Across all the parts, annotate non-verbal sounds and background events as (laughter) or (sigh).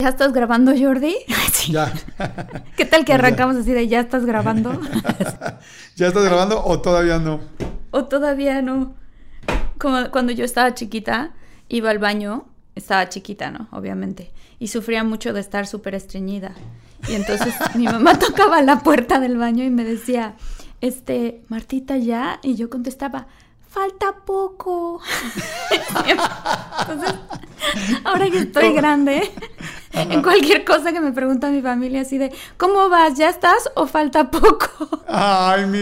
¿Ya estás grabando, Jordi? (laughs) Sí. Ya. (laughs) ¿Qué tal que arrancamos así de ya estás grabando? (laughs) ¿Ya estás grabando o todavía no? o todavía no. Como cuando yo estaba chiquita, iba al baño, estaba chiquita, ¿no? Obviamente. Y sufría mucho de estar súper estreñida. Y entonces mi mamá tocaba la puerta del baño y me decía, este, Martita, ¿ya? Y yo contestaba, falta poco. Entonces, ahora que estoy grande, en cualquier cosa que me pregunta mi familia así de, ¿cómo vas? ¿Ya estás o falta poco? Ay, mi.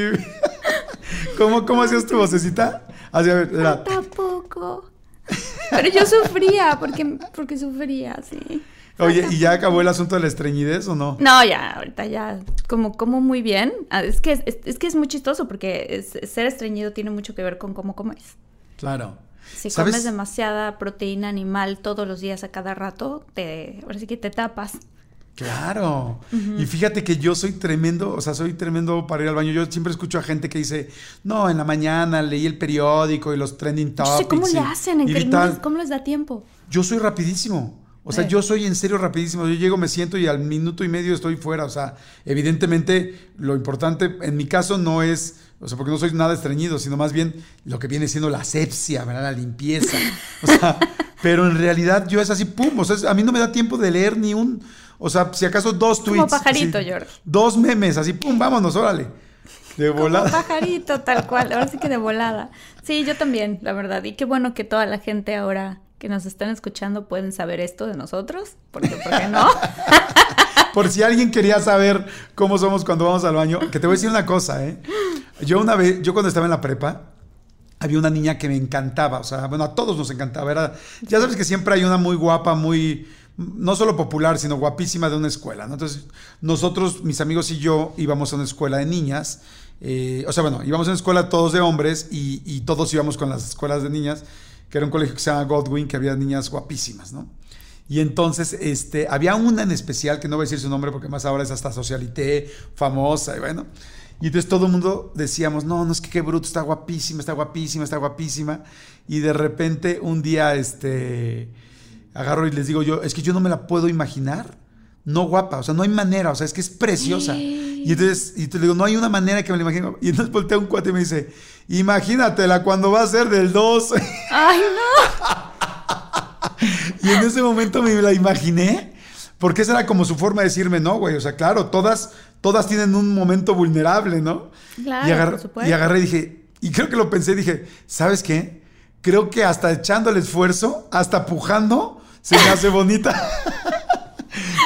¿Cómo, cómo hacías tu vocecita? Así, a ver, era- Falta poco. Pero yo sufría, porque, porque sufría, sí. Oye, ¿y ya acabó el asunto de la estreñidez o no? No, ya, ahorita ya, como, como muy bien. Ah, Es que es, es que es muy chistoso porque es- ser estreñido tiene mucho que ver con cómo comes. Claro. Si ¿Sabes? comes demasiada proteína animal todos los días a cada rato, te, ahora sí que te tapas. Claro. Y fíjate que yo soy tremendo, o sea, soy tremendo para ir al baño. Yo siempre escucho a gente que dice, no, en la mañana leí el periódico y los trending Yo topics. sé cómo le y- hacen, en y que vi no les- tal". cómo les da tiempo. Yo soy rapidísimo. O sea, Eh. yo soy en serio rapidísimo. Yo llego, me siento y al minuto y medio estoy fuera. O sea, evidentemente lo importante en mi caso no es, o sea, porque no soy nada estreñido, sino más bien lo que viene siendo la asepsia, ¿verdad? La limpieza. O sea, (laughs) pero en realidad yo es así, pum. O sea, a mí no me da tiempo de leer ni un, o sea, si acaso dos tweets. Como pajarito, así, George. Dos memes, así, pum, vámonos, órale. De Como volada. pajarito, tal cual. Ahora sí que de (laughs) volada. Sí, yo también, la verdad. Y qué bueno que toda la gente ahora que nos están escuchando pueden saber esto de nosotros. Porque, ¿por qué no? (laughs) Por si alguien quería saber cómo somos cuando vamos al baño, que te voy a decir una cosa, ¿eh? Yo una vez, yo cuando estaba en la prepa, había una niña que me encantaba, o sea, bueno, a todos nos encantaba, era, ya sabes que siempre hay una muy guapa, muy, no solo popular, sino guapísima de una escuela, ¿no? Entonces, nosotros, mis amigos y yo, íbamos a una escuela de niñas, eh, o sea, bueno, íbamos a una escuela todos de hombres y, y todos íbamos con las escuelas de niñas, que era un colegio que se llama Godwin, que había niñas guapísimas, ¿no? Y entonces, este, había una en especial, que no voy a decir su nombre porque más ahora es hasta socialité, famosa, y bueno. Y entonces todo el mundo decíamos, no, no es que qué bruto, está guapísima, está guapísima, está guapísima. Y de repente un día, este, agarro y les digo yo, es que yo no me la puedo imaginar, no guapa, o sea, no hay manera, o sea, es que es preciosa. Y entonces, y te digo, no hay una manera que me la imagine. Y entonces voltea un cuate y me dice, imagínatela cuando va a ser del 2. Ay, no. (laughs) Y en ese momento me la imaginé, porque esa era como su forma de decirme, no, güey, o sea, claro, todas, todas tienen un momento vulnerable, ¿no? Claro, y, agar- por supuesto. y agarré y dije, y creo que lo pensé, dije, ¿sabes qué? Creo que hasta echando el esfuerzo, hasta pujando, se me hace bonita. (laughs)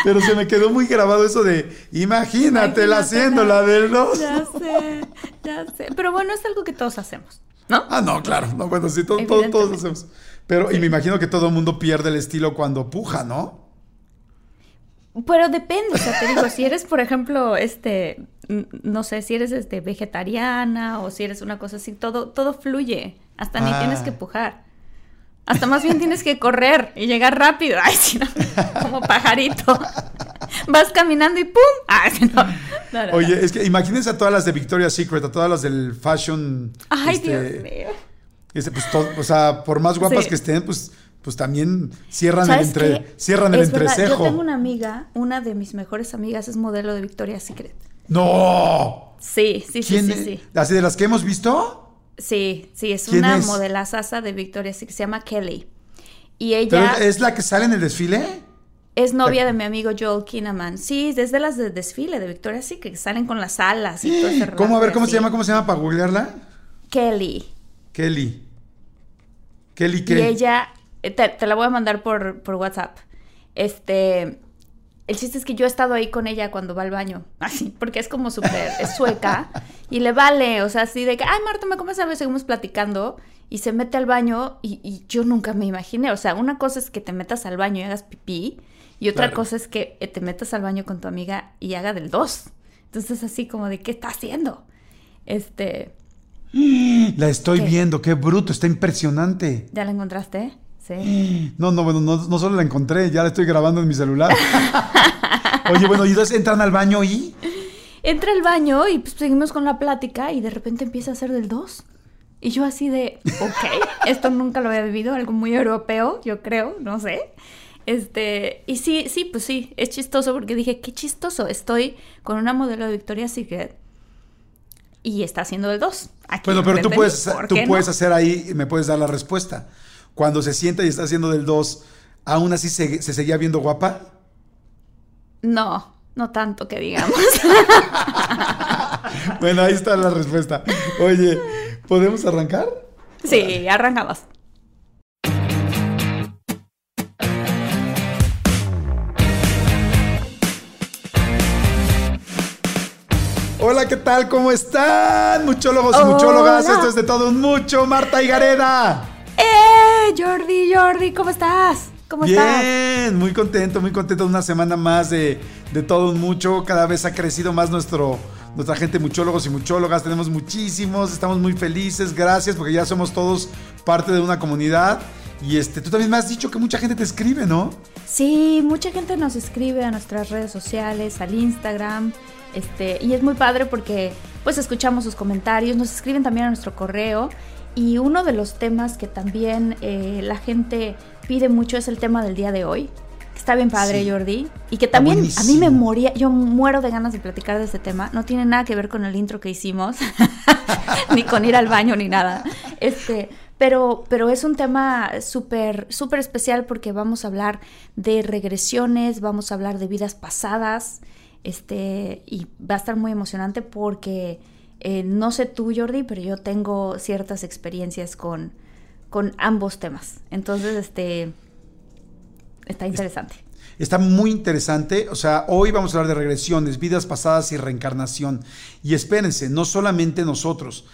Pero se me quedó muy grabado eso de, imagínatela haciendo la del 2. Ya sé, ya sé. Pero bueno, es algo que todos hacemos, ¿no? Ah, no, claro, no, bueno, sí, todo, todo- todos hacemos. Pero, y me imagino que todo el mundo pierde el estilo cuando puja, ¿no? Pero depende, o sea, te digo, si eres, por ejemplo, este, no sé, si eres este vegetariana o si eres una cosa así, todo, todo fluye, hasta ni Ah. tienes que pujar. Hasta más bien tienes que correr y llegar rápido. Ay, sí, no, como pajarito. Vas caminando y ¡pum! Ay, sí, no. No, no, Oye, no. es que imagínense a todas las de Victoria's Secret, a todas las del fashion. Ay, este, Dios mío. este, pues, todo- o sea, por más guapas Sí. que estén, pues, pues también cierran el, ¿Sabes entre, qué? cierran el Es verdad, entrecejo. Yo tengo una amiga, una de mis mejores amigas es modelo de Victoria's Secret. ¡No! Sí, sí, sí, ¿Quién sí, es? sí. ¿Así de las que hemos visto? Sí, sí, es ¿Quién una es? modelazaza de Victoria's Secret, se llama Kelly. Y ¿Pero ella es la que sale en el desfile? es novia de mi amigo Joel Kinnaman. Sí, desde las de desfile de Victoria's Secret, que salen con las alas y todo ese ¿Cómo? A ver, ¿cómo así. se llama? ¿Cómo se llama para googlearla? Kelly. Kelly. Kelly, Y ¿qué? ella, eh, te, te la voy a mandar por, por WhatsApp. Este, el chiste es que yo he estado ahí con ella cuando va al baño, (laughs) así, porque es como súper, es sueca, y le vale, o sea, así de que, ay, Marta, ¿me comes algo? Seguimos platicando, y se mete al baño, y, y, yo nunca me imaginé, o sea, una cosa es que te metas al baño y hagas pipí, y otra Claro. cosa es que eh, te metas al baño con tu amiga y haga del dos. Entonces, así como de, ¿qué está haciendo? Este, (gasps) La estoy ¿Qué? viendo, qué bruto, está impresionante. ¿ya la encontraste? Sí. No, no, bueno, no, no solo la encontré, ya la estoy grabando en mi celular. (laughs) Oye, bueno, y entonces entran al baño y. Entra al baño y pues, seguimos con la plática y de repente empieza a hacer del 2. Y yo así de, ok, (laughs) esto nunca lo había vivido, algo muy europeo, yo creo, no sé. Este, y sí, sí, pues sí, es chistoso porque dije, qué chistoso, estoy con una modelo de Victoria's Secret y está haciendo del 2. aquí Bueno, pero tú puedes, mí, ¿por tú no? puedes hacer ahí, y me puedes dar la respuesta. Cuando se sienta y está haciendo del 2, ¿aún así se, se seguía viendo guapa? No, no tanto que digamos. (laughs) (laughs) Bueno, ahí está la respuesta. Oye, ¿podemos arrancar? sí, arrancamos. Hola, ¿qué tal? ¿Cómo están? Muchólogos y Hola. muchólogas, esto es de todo un mucho. Marta y Gareda. ¡Eh! Jordi, Jordi, ¿cómo estás? ¿Cómo estás? Bien, muy contento, muy contento de una semana más de, de todo un mucho. Cada vez ha crecido más nuestro, nuestra gente, muchólogos y muchólogas. Tenemos muchísimos, estamos muy felices. Gracias, porque ya somos todos parte de una comunidad. Y este, tú también me has dicho que mucha gente te escribe, ¿no? Sí, mucha gente nos escribe a nuestras redes sociales, al Instagram, este, y es muy padre porque pues escuchamos sus comentarios, nos escriben también a nuestro correo y uno de los temas que también eh, la gente pide mucho es el tema del día de hoy. que Está bien padre, Sí. Jordi. Y que también a mí me moría, yo muero de ganas de platicar de este tema. No tiene nada que ver con el intro que hicimos, (laughs) ni con ir al baño, ni nada. Este, pero, pero es un tema súper, súper especial porque vamos a hablar de regresiones, vamos a hablar de vidas pasadas, este, y va a estar muy emocionante porque eh, no sé tú, Jordi, pero yo tengo ciertas experiencias con, con ambos temas. Entonces, este, está interesante. Está muy interesante. O sea, hoy vamos a hablar de regresiones, vidas pasadas y reencarnación. Y espérense, no solamente nosotros.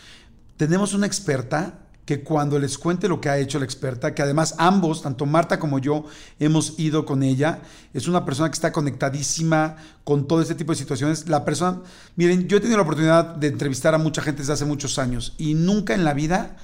Tenemos una experta que cuando les cuente lo que ha hecho la experta, que además ambos, tanto Marta como yo, hemos ido con ella, es una persona que está conectadísima con todo este tipo de situaciones. La persona, miren, yo he tenido la oportunidad de entrevistar a mucha gente desde hace muchos años y nunca en la vida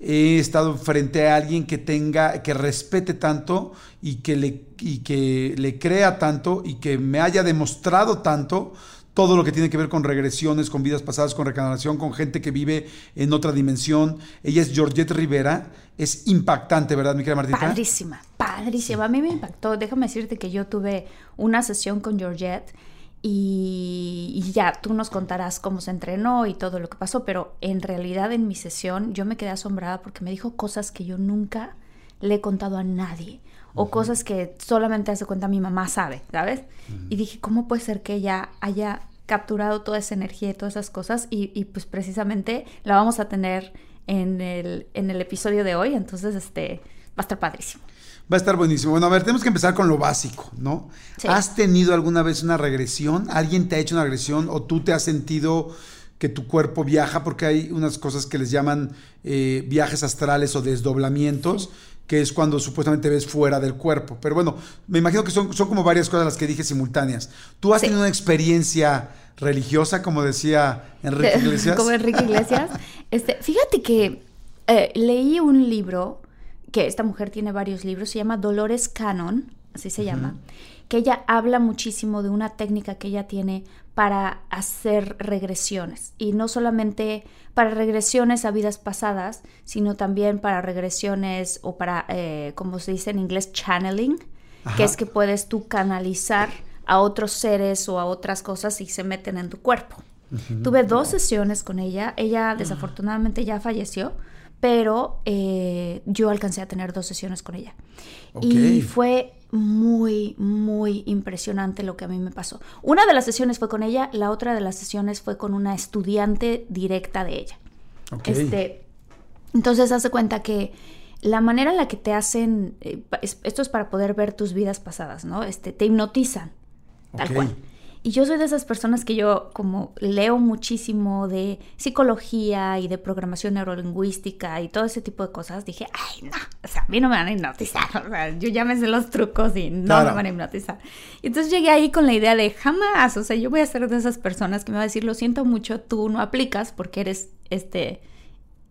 he estado frente a alguien que tenga, que respete tanto y que le, y que le crea tanto y que me haya demostrado tanto todo lo que tiene que ver con regresiones, con vidas pasadas, con reencarnación, con gente que vive en otra dimensión. Ella es Georgette Rivera. Es impactante, ¿verdad, mi querida Martita? Padrísima, padrísima. A mí me impactó. Déjame decirte que yo tuve una sesión con Georgette y ya tú nos contarás cómo se entrenó y todo lo que pasó, pero en realidad en mi sesión yo me quedé asombrada porque me dijo cosas que yo nunca le he contado a nadie o cosas que solamente hace cuenta mi mamá sabe, ¿sabes? Y dije, ¿cómo puede ser que ella haya capturado toda esa energía y todas esas cosas? Y, y, pues precisamente la vamos a tener en el, en el episodio de hoy, entonces este va a estar padrísimo. Va a estar buenísimo. Bueno, a ver, tenemos que empezar con lo básico, ¿no? Sí. ¿Has tenido alguna vez una regresión? ¿Alguien te ha hecho una regresión o tú te has sentido que tu cuerpo viaja? Porque hay unas cosas que les llaman eh, viajes astrales o desdoblamientos, que es cuando supuestamente ves fuera del cuerpo. Pero bueno, me imagino que son, son como varias cosas las que dije simultáneas. ¿Tú has Sí. tenido una experiencia religiosa, como decía Enrique (laughs) Iglesias? Como Enrique Iglesias. (laughs) Este, fíjate que eh, leí un libro, que esta mujer tiene varios libros, se llama Dolores Cannon, así se llama, que ella habla muchísimo de una técnica que ella tiene para hacer regresiones. Y no solamente para regresiones a vidas pasadas, sino también para regresiones o para, eh, como se dice en inglés, channeling, Ajá. que es que puedes tú canalizar a otros seres o a otras cosas y se meten en tu cuerpo. Tuve dos sesiones con ella. Ella desafortunadamente ya falleció, pero eh, yo alcancé a tener dos sesiones con ella. Y fue muy, muy impresionante lo que a mí me pasó. Una de las sesiones fue con ella, la otra de las sesiones fue con una estudiante directa de ella. Ok. Este, entonces, hace cuenta que la manera en la que te hacen, eh, esto es para poder ver tus vidas pasadas, ¿no? Este, te hipnotizan. tal cual. Y yo soy de esas personas que yo como leo muchísimo de psicología y de programación neurolingüística y todo ese tipo de cosas. Dije, ay, no, o sea, a mí no me van a hipnotizar. (laughs) O sea, yo ya me sé los trucos y no Claro. me van a hipnotizar. Y entonces llegué ahí con la idea de jamás, o sea, yo voy a ser de esas personas que me va a decir, lo siento mucho, tú no aplicas porque eres, este,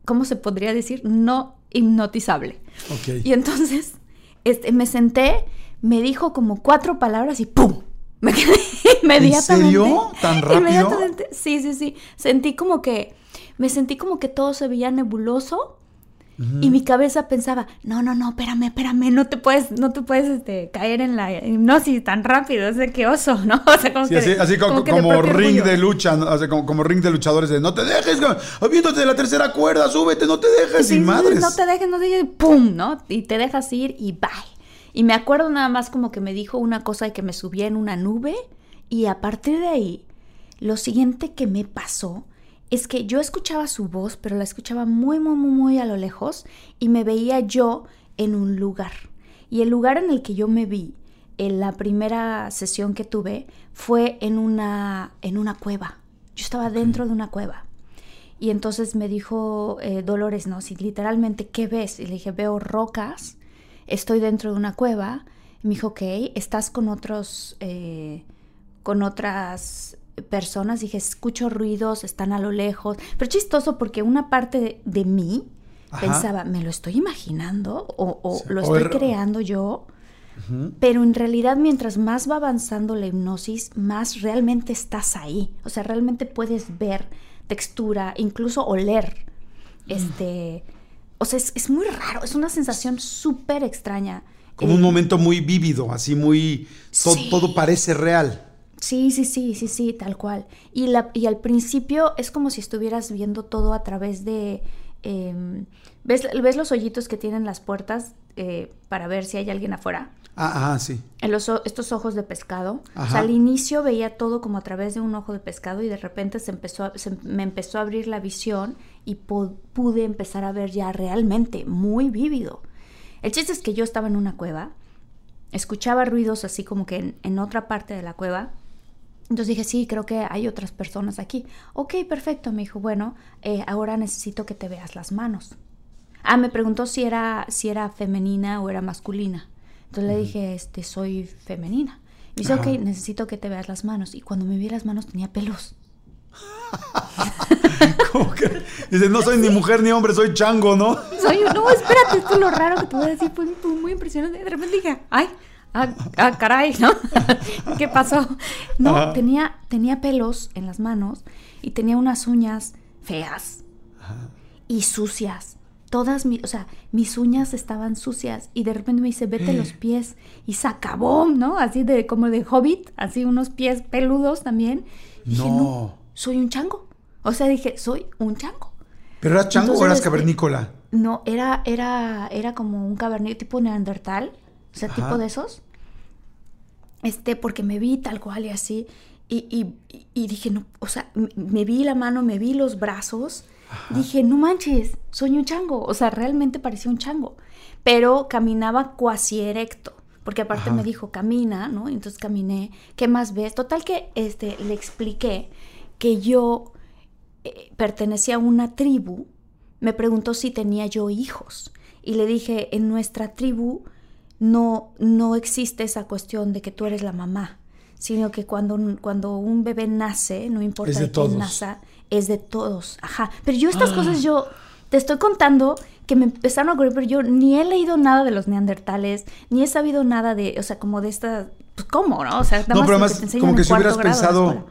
¿cómo se podría decir? No hipnotizable. Ok. Y entonces este, me senté, me dijo como cuatro palabras y ¡pum! Me quedé (laughs) inmediatamente. serio? ¿Tan rápido? Sí, sí, sí. Sentí como que, me sentí como que todo se veía nebuloso y mi cabeza pensaba, no, no, no, espérame, espérame, no te puedes, no te puedes este, caer en la hipnosis tan rápido, es de que oso, ¿no? (laughs) O sea, como Sí, que, así, así como, que ring orgullo. de lucha, como, como ring de luchadores de no te dejes, viéndote de la tercera cuerda, súbete, no te dejes, Sí, y sí, madres. No te dejes, no te dejes, ¡pum! ¿no? Y te dejas ir y bye. Y me acuerdo nada más como que me dijo una cosa de que me subía en una nube y a partir de ahí, lo siguiente que me pasó es que yo escuchaba su voz, pero la escuchaba muy, muy, muy, muy a lo lejos y me veía yo en un lugar. Y el lugar en el que yo me vi en la primera sesión que tuve fue en una, en una cueva. Yo estaba dentro de una cueva. Y entonces me dijo eh, Dolores, no, si literalmente, ¿qué ves? Y le dije, veo rocas, estoy dentro de una cueva. Y me dijo, ok, estás con otros, eh, con otras personas. Dije, escucho ruidos, están a lo lejos. Pero chistoso porque una parte de, de mí Ajá. pensaba, ¿me lo estoy imaginando? ¿O, o Sí, lo estoy er- creando yo? Pero en realidad mientras más va avanzando la hipnosis, más realmente estás ahí. O sea, realmente puedes ver textura, incluso oler. Este, o sea, es, es muy raro, es una sensación súper extraña. Como Eh, un momento muy vívido, así muy... to- Sí. Todo parece real. Sí, sí, sí, sí, sí, tal cual. Y, la, y al principio es como si estuvieras viendo todo a través de... em, ¿ves, ¿Ves los hoyitos que tienen las puertas eh, para ver si hay alguien afuera? Ah, ah, sí. En los estos ojos de pescado. O sea, al inicio veía todo como a través de un ojo de pescado y de repente se empezó a- se- me empezó a abrir la visión y pu- pude empezar a ver ya realmente muy vívido. El chiste es que yo estaba en una cueva, escuchaba ruidos así como que en, en otra parte de la cueva. Entonces dije, sí, creo que hay otras personas aquí. Ok, perfecto. Me dijo, bueno, eh, ahora necesito que te veas las manos. Ah, me preguntó si era, si era femenina o era masculina. Entonces le dije, este, soy femenina. Me dice, Ajá. ok, necesito que te veas las manos. Y cuando me vi las manos tenía pelos. (laughs) Como que dice, no soy ni mujer ni hombre, soy chango, ¿no? Soy, no, espérate, esto es lo raro que te voy a decir, fue, fue muy impresionante. De repente dije, ay, ah, ah, caray, ¿no? (laughs) ¿Qué pasó? No, Ajá. tenía, tenía pelos en las manos y tenía unas uñas feas y sucias. Todas mis, o sea, mis uñas estaban sucias y de repente me dice, vete los (gasps) pies y sacabón, ¿no? Así de como de hobbit, así unos pies peludos también. Y dije, No. no, soy un chango. O sea, dije, soy un chango. ¿Pero eras chango o Entonces, eras este, cavernícola? No, era, era, era como un cavernícola tipo neandertal, o sea, Ajá. tipo de esos. Este, porque me vi tal cual y así. Y, y- y dije, no, o sea, me vi la mano, me vi los brazos. Dije, no manches, soy un chango. O sea, realmente parecía un chango. Pero caminaba cuasi erecto. Porque aparte Ajá. me dijo, camina, ¿no? Entonces caminé. ¿Qué más ves? Total que este, le expliqué que yo eh, pertenecía a una tribu, me preguntó si tenía yo hijos. Y le dije, en nuestra tribu no, no existe esa cuestión de que tú eres la mamá, sino que cuando, un- cuando un bebé nace, no importa Es de de, quién naza, es de todos. Ajá. Pero yo estas cosas yo te estoy contando que me empezaron a ocurrir, pero yo ni he leído nada de los neandertales, ni he sabido nada de, o sea, como de esta, pues cómo, ¿no? O sea, nada No, más pero además, te enseñan como que si cuarto hubieras pensado.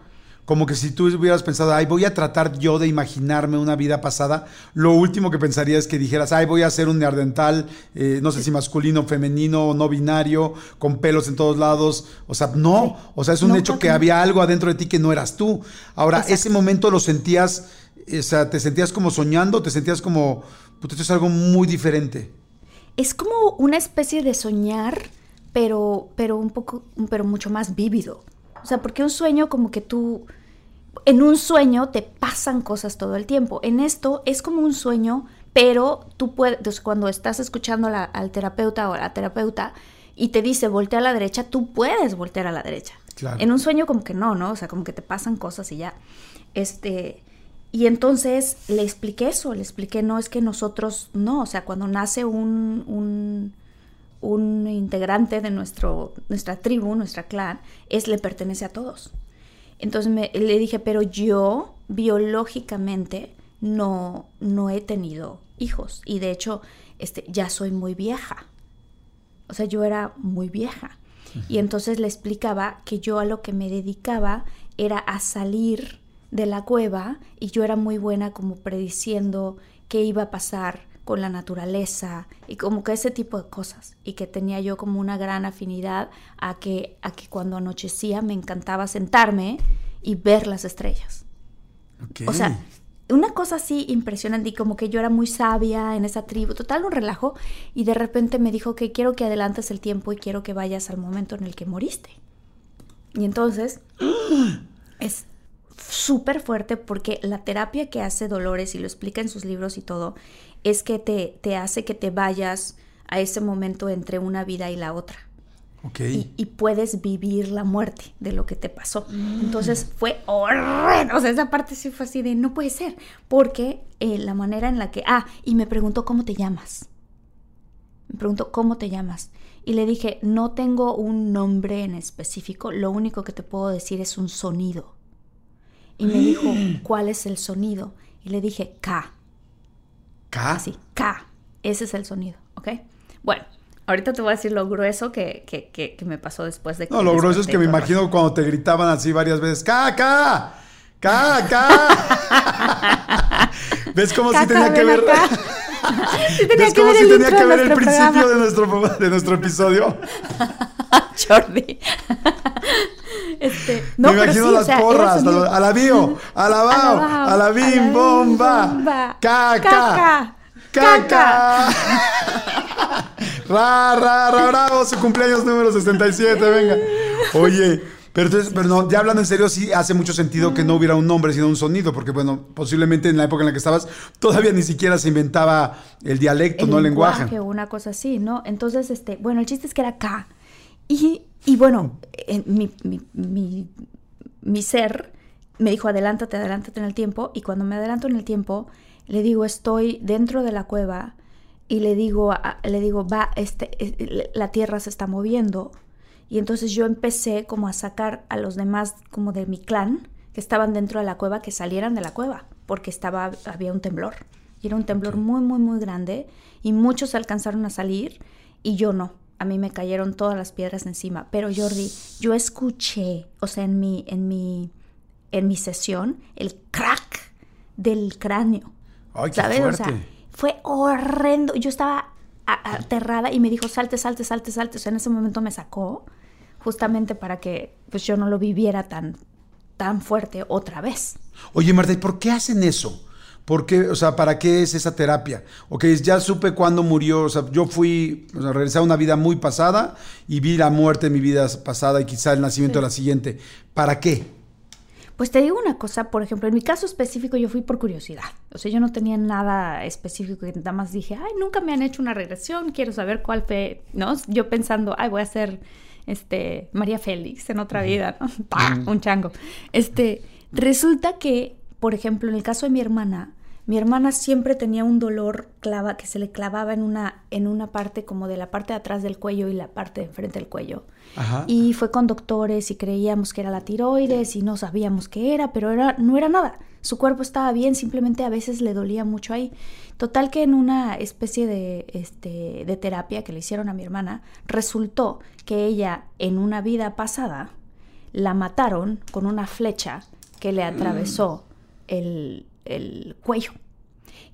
Como que si tú hubieras pensado, ay, voy a tratar yo de imaginarme una vida pasada, lo último que pensaría es que dijeras, ay, voy a ser un neandertal, eh, no sé si masculino, femenino, no binario, con pelos en todos lados. O sea, no, o sea, es un No, hecho que no. había algo adentro de ti que no eras tú. Ahora, Exacto. ese momento lo sentías, o sea, te sentías como soñando, te sentías como, puta, esto es algo muy diferente. Es como una especie de soñar, pero, pero un poco, pero mucho más vívido. O sea, porque un sueño como que tú, en un sueño te pasan cosas todo el tiempo. En esto es como un sueño, pero tú puedes, entonces, cuando estás escuchando la- al terapeuta o a la terapeuta y te dice voltea a la derecha, tú puedes voltear a la derecha. Claro. En un sueño como que no, ¿no? O sea, como que te pasan cosas y ya. Este, y entonces le expliqué eso, le expliqué, no, es que nosotros, no, o sea, cuando nace un, un, un integrante de nuestro, nuestra tribu, nuestra clan, es, le pertenece a todos. Entonces me, le dije, pero yo biológicamente no, no he tenido hijos y de hecho este, ya soy muy vieja. O sea, yo era muy vieja. Y entonces le explicaba que yo a lo que me dedicaba era a salir de la cueva y yo era muy buena como prediciendo qué iba a pasar con la naturaleza y como que ese tipo de cosas y que tenía yo como una gran afinidad a que a que cuando anochecía me encantaba sentarme y ver las estrellas. O sea, una cosa así impresionante y como que yo era muy sabia en esa tribu, total un relajo y de repente me dijo que quiero que adelantes el tiempo y quiero que vayas al momento en el que moriste. Y entonces (gasps) es súper fuerte porque la terapia que hace Dolores y lo explica en sus libros y todo es que te, te hace que te vayas a ese momento entre una vida y la otra ok. y, y puedes vivir la muerte de lo que te pasó. Entonces fue horrendo. O sea, esa parte sí fue así de no puede ser. Porque eh, la manera en la que. Ah, y me preguntó cómo te llamas. Me preguntó cómo te llamas. Y le dije, no tengo un nombre en específico. Lo único que te puedo decir es un sonido. Y me dijo, (gasps) ¿cuál es el sonido? Y le dije, K. K. Así, K. Ese es el sonido, ¿ok? Bueno, ahorita te voy a decir lo grueso que, que, que, que me pasó después de que No, lo grueso es que me imagino cuando te gritaban así varias veces, ¡K, K! ¡K, K! (laughs) ¿Ves cómo sí Caca, tenía que ver? acá. (laughs) Sí tenía ¿Ves cómo sí el tenía que ver el principio programa. de nuestro, de nuestro episodio? (laughs) Jordi. Este, no, me pero imagino sí, o las sea, era porras, sonido. a la bio, a la bao, a la bim, bomba, bomba. caca, Caca. caca. Ra, ra, ra, bravo, su cumpleaños número 67, venga. Oye, pero entonces, pero no, ya hablando en serio, sí hace mucho sentido que no hubiera un nombre, sino un sonido, porque bueno, posiblemente en la época en la que estabas, todavía ni siquiera se inventaba el dialecto, no el lenguaje. o una cosa así, ¿no? Entonces, este, bueno, el chiste es que era K. Y, y bueno, en mi, mi, mi, mi ser me dijo, adelántate, adelántate en el tiempo. Y cuando me adelanto en el tiempo, le digo, estoy dentro de la cueva y le digo, a- le digo, va, este, eh, la tierra se está moviendo. Y entonces yo empecé como a sacar a los demás como de mi clan que estaban dentro de la cueva que salieran de la cueva porque estaba había un temblor. Y era un temblor muy muy muy grande y muchos alcanzaron a salir y yo no. A mí me cayeron todas las piedras encima, pero Jordi, yo escuché, o sea, en mi en mi en mi sesión el crack del cráneo. Ay, qué ¿Sabes? O fuerte. sea, fue horrendo. Yo estaba aterrada y me dijo, salte, salte, salte, salte. O sea, en ese momento me sacó justamente para que pues yo no lo viviera tan, tan fuerte otra vez. Oye, Marta, ¿y por qué hacen eso? ¿Por qué, o sea, para qué es esa terapia? Ok, ya supe cuándo murió, o sea, yo fui, o sea, regresé a una vida muy pasada y vi la muerte en mi vida pasada y quizá el nacimiento de la siguiente. ¿Para qué? Pues te digo una cosa, por ejemplo, en mi caso específico yo fui por curiosidad. O sea, yo no tenía nada específico, y nada más dije, ay, nunca me han hecho una regresión, quiero saber cuál fue, ¿no? Yo pensando, ay, voy a ser este, María Félix en otra vida, ¿no? (laughs) ¡Pah! Un chango. Este, resulta que, por ejemplo, en el caso de mi hermana, mi hermana siempre tenía un dolor clava que se le clavaba en una, en una parte como de la parte de atrás del cuello y la parte de enfrente del cuello. Ajá. Y fue con doctores y creíamos que era la tiroides y no sabíamos qué era, pero era, no era nada. Su cuerpo estaba bien, simplemente a veces le dolía mucho ahí. Total que en una especie de, este, de terapia que le hicieron a mi hermana, resultó que ella en una vida pasada la mataron con una flecha que le atravesó el, el cuello.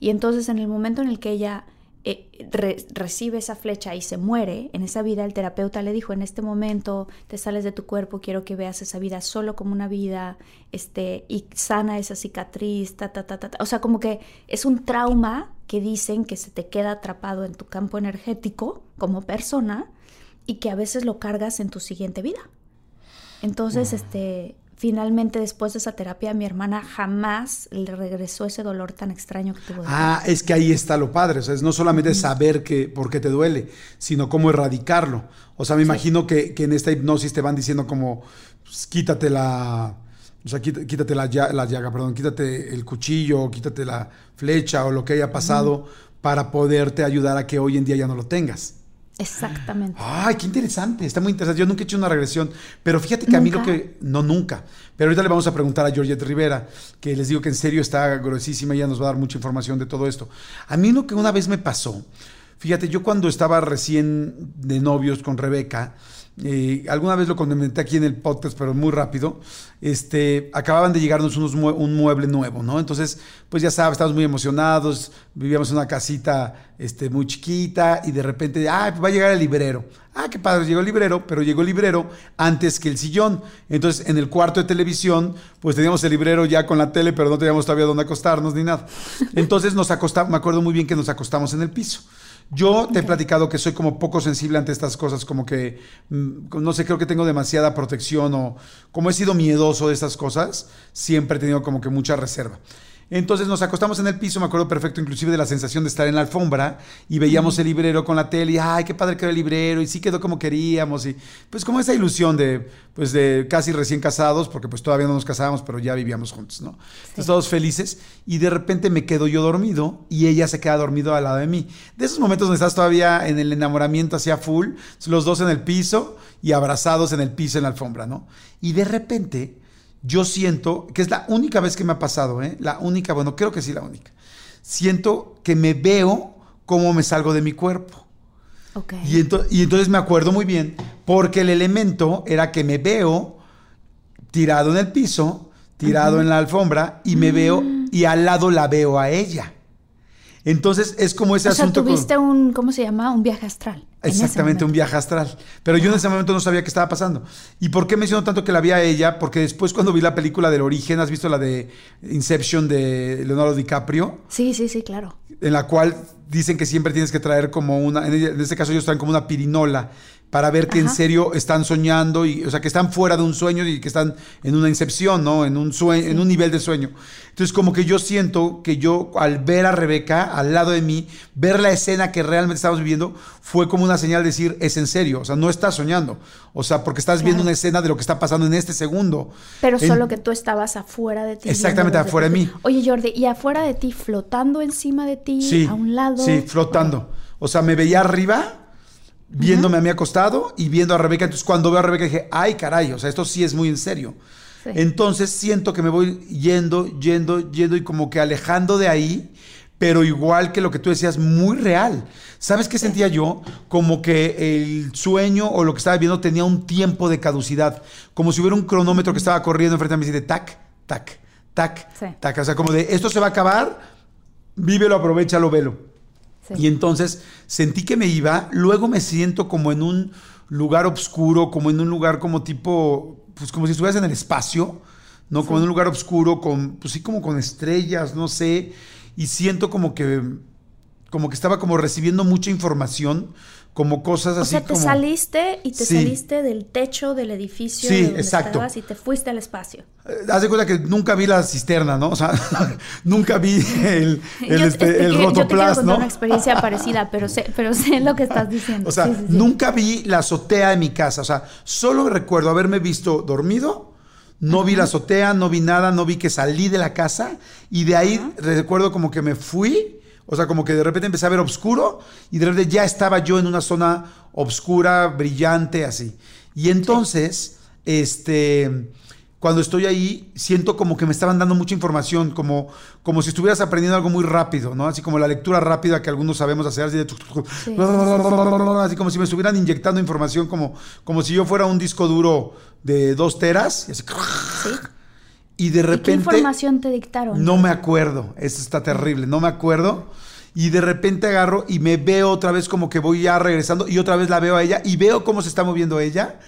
Y entonces en el momento en el que ella eh, re- recibe esa flecha y se muere, en esa vida el terapeuta le dijo, en este momento te sales de tu cuerpo, quiero que veas esa vida solo como una vida, este, y sana esa cicatriz, ta, ta, ta, ta, ta. O sea, como que es un trauma que dicen que se te queda atrapado en tu campo energético como persona y que a veces lo cargas en tu siguiente vida. Entonces, este, finalmente después de esa terapia mi hermana jamás le regresó ese dolor tan extraño que tuvo. Ah, es que ahí está lo padre, o sea, es no solamente saber que, por qué te duele, sino cómo erradicarlo. O sea, me imagino que, que en esta hipnosis te van diciendo como, pues, quítate la... O sea, quítate, la, la llaga, perdón, quítate el cuchillo, quítate la flecha o lo que haya pasado para poderte ayudar a que hoy en día ya no lo tengas. Exactamente. Ay, qué interesante, está muy interesante. Yo nunca he hecho una regresión, pero fíjate que a mí lo que. No, nunca. Pero ahorita le vamos a preguntar a Georgette Rivera, que les digo que en serio está gruesísima y ella nos va a dar mucha información de todo esto. A mí lo que una vez me pasó, fíjate, yo cuando estaba recién de novios con Rebeca, eh, alguna vez lo comenté aquí en el podcast, pero muy rápido, este, acababan de llegarnos unos mue- un mueble nuevo, ¿no? Entonces, pues ya sabes, estábamos muy emocionados, vivíamos en una casita este, muy chiquita y de repente, ah, pues va a llegar el librero. Ah, qué padre, llegó el librero, pero llegó el librero antes que el sillón. Entonces, en el cuarto de televisión, pues teníamos el librero ya con la tele, pero no teníamos todavía dónde acostarnos ni nada. Entonces nos acostamos, me acuerdo muy bien que nos acostamos en el piso. Yo te he platicado que soy como poco sensible ante estas cosas, como que, mm, no sé, creo que tengo demasiada protección o como he sido miedoso de estas cosas, siempre he tenido como que mucha reserva. Entonces nos acostamos en el piso, me acuerdo perfecto inclusive de la sensación de estar en la alfombra y veíamos el librero con la tele y ay, qué padre quedó el librero y sí quedó como queríamos y pues como esa ilusión de pues de casi recién casados, porque pues todavía no nos casábamos, pero ya vivíamos juntos, ¿no? Entonces todos felices y de repente me quedo yo dormido y ella se queda dormido al lado de mí. De esos momentos donde estás todavía en el enamoramiento hacia full, los dos en el piso y abrazados en el piso en la alfombra, ¿no? Y de repente yo siento, que es la única vez que me ha pasado, ¿eh? La única, bueno, creo que sí la única. Siento que me veo cómo me salgo de mi cuerpo. Ok. Y, ento- y entonces me acuerdo muy bien, porque el elemento era que me veo tirado en el piso, tirado en la alfombra, y me veo, y al lado la veo a ella. Entonces es como ese o sea, asunto. con- tuviste un, ¿cómo se llama? Un viaje astral. Exactamente, un viaje astral. Pero yo en ese momento no sabía qué estaba pasando. ¿Y por qué menciono tanto que la vi a ella? Porque después cuando vi la película del origen, ¿has visto la de Inception de Leonardo DiCaprio? Sí, sí, sí, claro. En la cual dicen que siempre tienes que traer como una, en, este caso ellos traen como una pirinola para ver que en serio están soñando, y, o sea, que están fuera de un sueño y que están en una incepción, ¿no? En un, sueño, en un nivel de sueño. Entonces, como que yo siento que yo, al ver a Rebeca al lado de mí, ver la escena que realmente estamos viviendo, fue como una señal de decir, es en serio, o sea, no estás soñando, o sea, porque estás viendo una escena de lo que está pasando en este segundo. Pero En- solo que tú estabas afuera de ti. Exactamente, afuera de mí. Oye, Jordi, ¿y afuera de ti, flotando encima de ti, Sí, a un lado? Sí, flotando. O sea, me veía arriba, viéndome a mí acostado y viendo a Rebeca. Entonces, cuando veo a Rebeca dije, ay, caray, o sea, esto sí es muy en serio. Sí. Entonces, siento que me voy yendo, yendo, yendo y como que alejando de ahí, pero igual que lo que tú decías, muy real. ¿Sabes qué sentía yo? Como que el sueño o lo que estaba viendo tenía un tiempo de caducidad. Como si hubiera un cronómetro que estaba corriendo enfrente de mí, así de tac, tac, tac, Sí. tac. O sea, como de esto se va a acabar, vívelo, aprovechalo, velo. Sí. Y entonces sentí que me iba, luego me siento como en un lugar oscuro, como en un lugar como tipo, pues como si estuvieras en el espacio, ¿no? Como en un lugar oscuro, con, pues sí, como con estrellas, no sé, y siento como que, como que estaba como recibiendo mucha información, como cosas O así sea, te como... saliste y te Sí. saliste del techo del edificio Sí, de donde exacto. estabas y te fuiste al espacio. Eh, Haz de cuenta que nunca vi la cisterna, ¿no? O sea, (laughs) nunca vi el, (laughs) el, Yo- este, este, el que- yo te rotoplas, ¿no? una experiencia parecida, pero sé, pero sé lo que estás diciendo. O sea, sí. nunca vi la azotea de mi casa. O sea, solo recuerdo haberme visto dormido. No vi la azotea, no vi nada, no vi que salí de la casa. Y de ahí recuerdo como que me fui. O sea, como que de repente empecé a ver oscuro. Y de repente ya estaba yo en una zona oscura, brillante, así. Y entonces, este. Cuando estoy ahí, siento como que me estaban dando mucha información, como, como si estuvieras aprendiendo algo muy rápido, ¿no? Así como la lectura rápida que algunos sabemos hacer, así de tuc, tuc, tuc, Sí. así como si me estuvieran inyectando información, como, como si yo fuera un disco duro de dos teras, y, así, ¿Sí? y de ¿Y qué repente información te dictaron? no me acuerdo, eso está terrible, no me acuerdo. Y de repente agarro y me veo otra vez como que voy ya regresando y otra vez la veo a ella y veo cómo se está moviendo ella.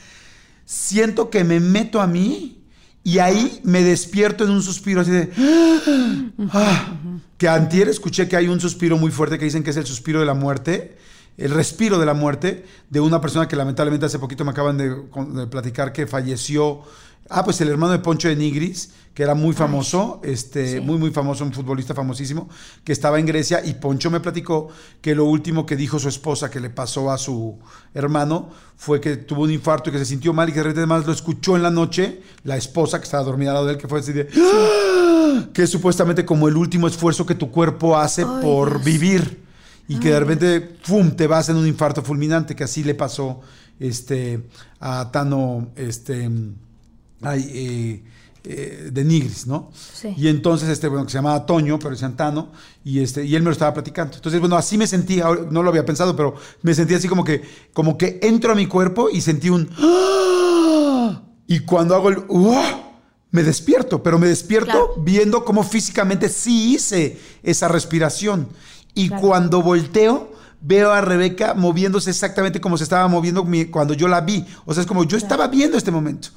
Siento que me meto a mí y ahí me despierto en un suspiro así de... (gasps) ah, que antier escuché que hay un suspiro muy fuerte que dicen que es el suspiro de la muerte, el respiro de la muerte de una persona que lamentablemente hace poquito me acaban de, platicar que falleció. Ah, pues el hermano de Poncho de Nigris, que era muy famoso, este, sí. muy, muy famoso, un futbolista famosísimo, que estaba en Grecia y Poncho me platicó que lo último que dijo su esposa que le pasó a su hermano fue que tuvo un infarto y que se sintió mal y que de repente además lo escuchó en la noche, la esposa que estaba dormida al lado de él, que fue así de... ¡Ah! Que es supuestamente como el último esfuerzo que tu cuerpo hace Ay, por Dios. vivir y que de repente, ¡pum!, te vas en un infarto fulminante, que así le pasó este, a Tano, este, ay, eh, eh, de Nigris, ¿no? Sí. Y entonces, este, bueno, que se llamaba Toño, pero decían Tano, y, este, y él me lo estaba platicando. Entonces, bueno, así me sentí, no lo había pensado, pero me sentí así como que, como que entro a mi cuerpo y sentí un... ¡Ah! Y cuando hago el... Me despierto, pero me despierto Claro. viendo cómo físicamente sí hice esa respiración. Y Claro. cuando volteo, veo a Rebeca moviéndose exactamente como se estaba moviendo cuando yo la vi. O sea, es como yo estaba viendo este momento.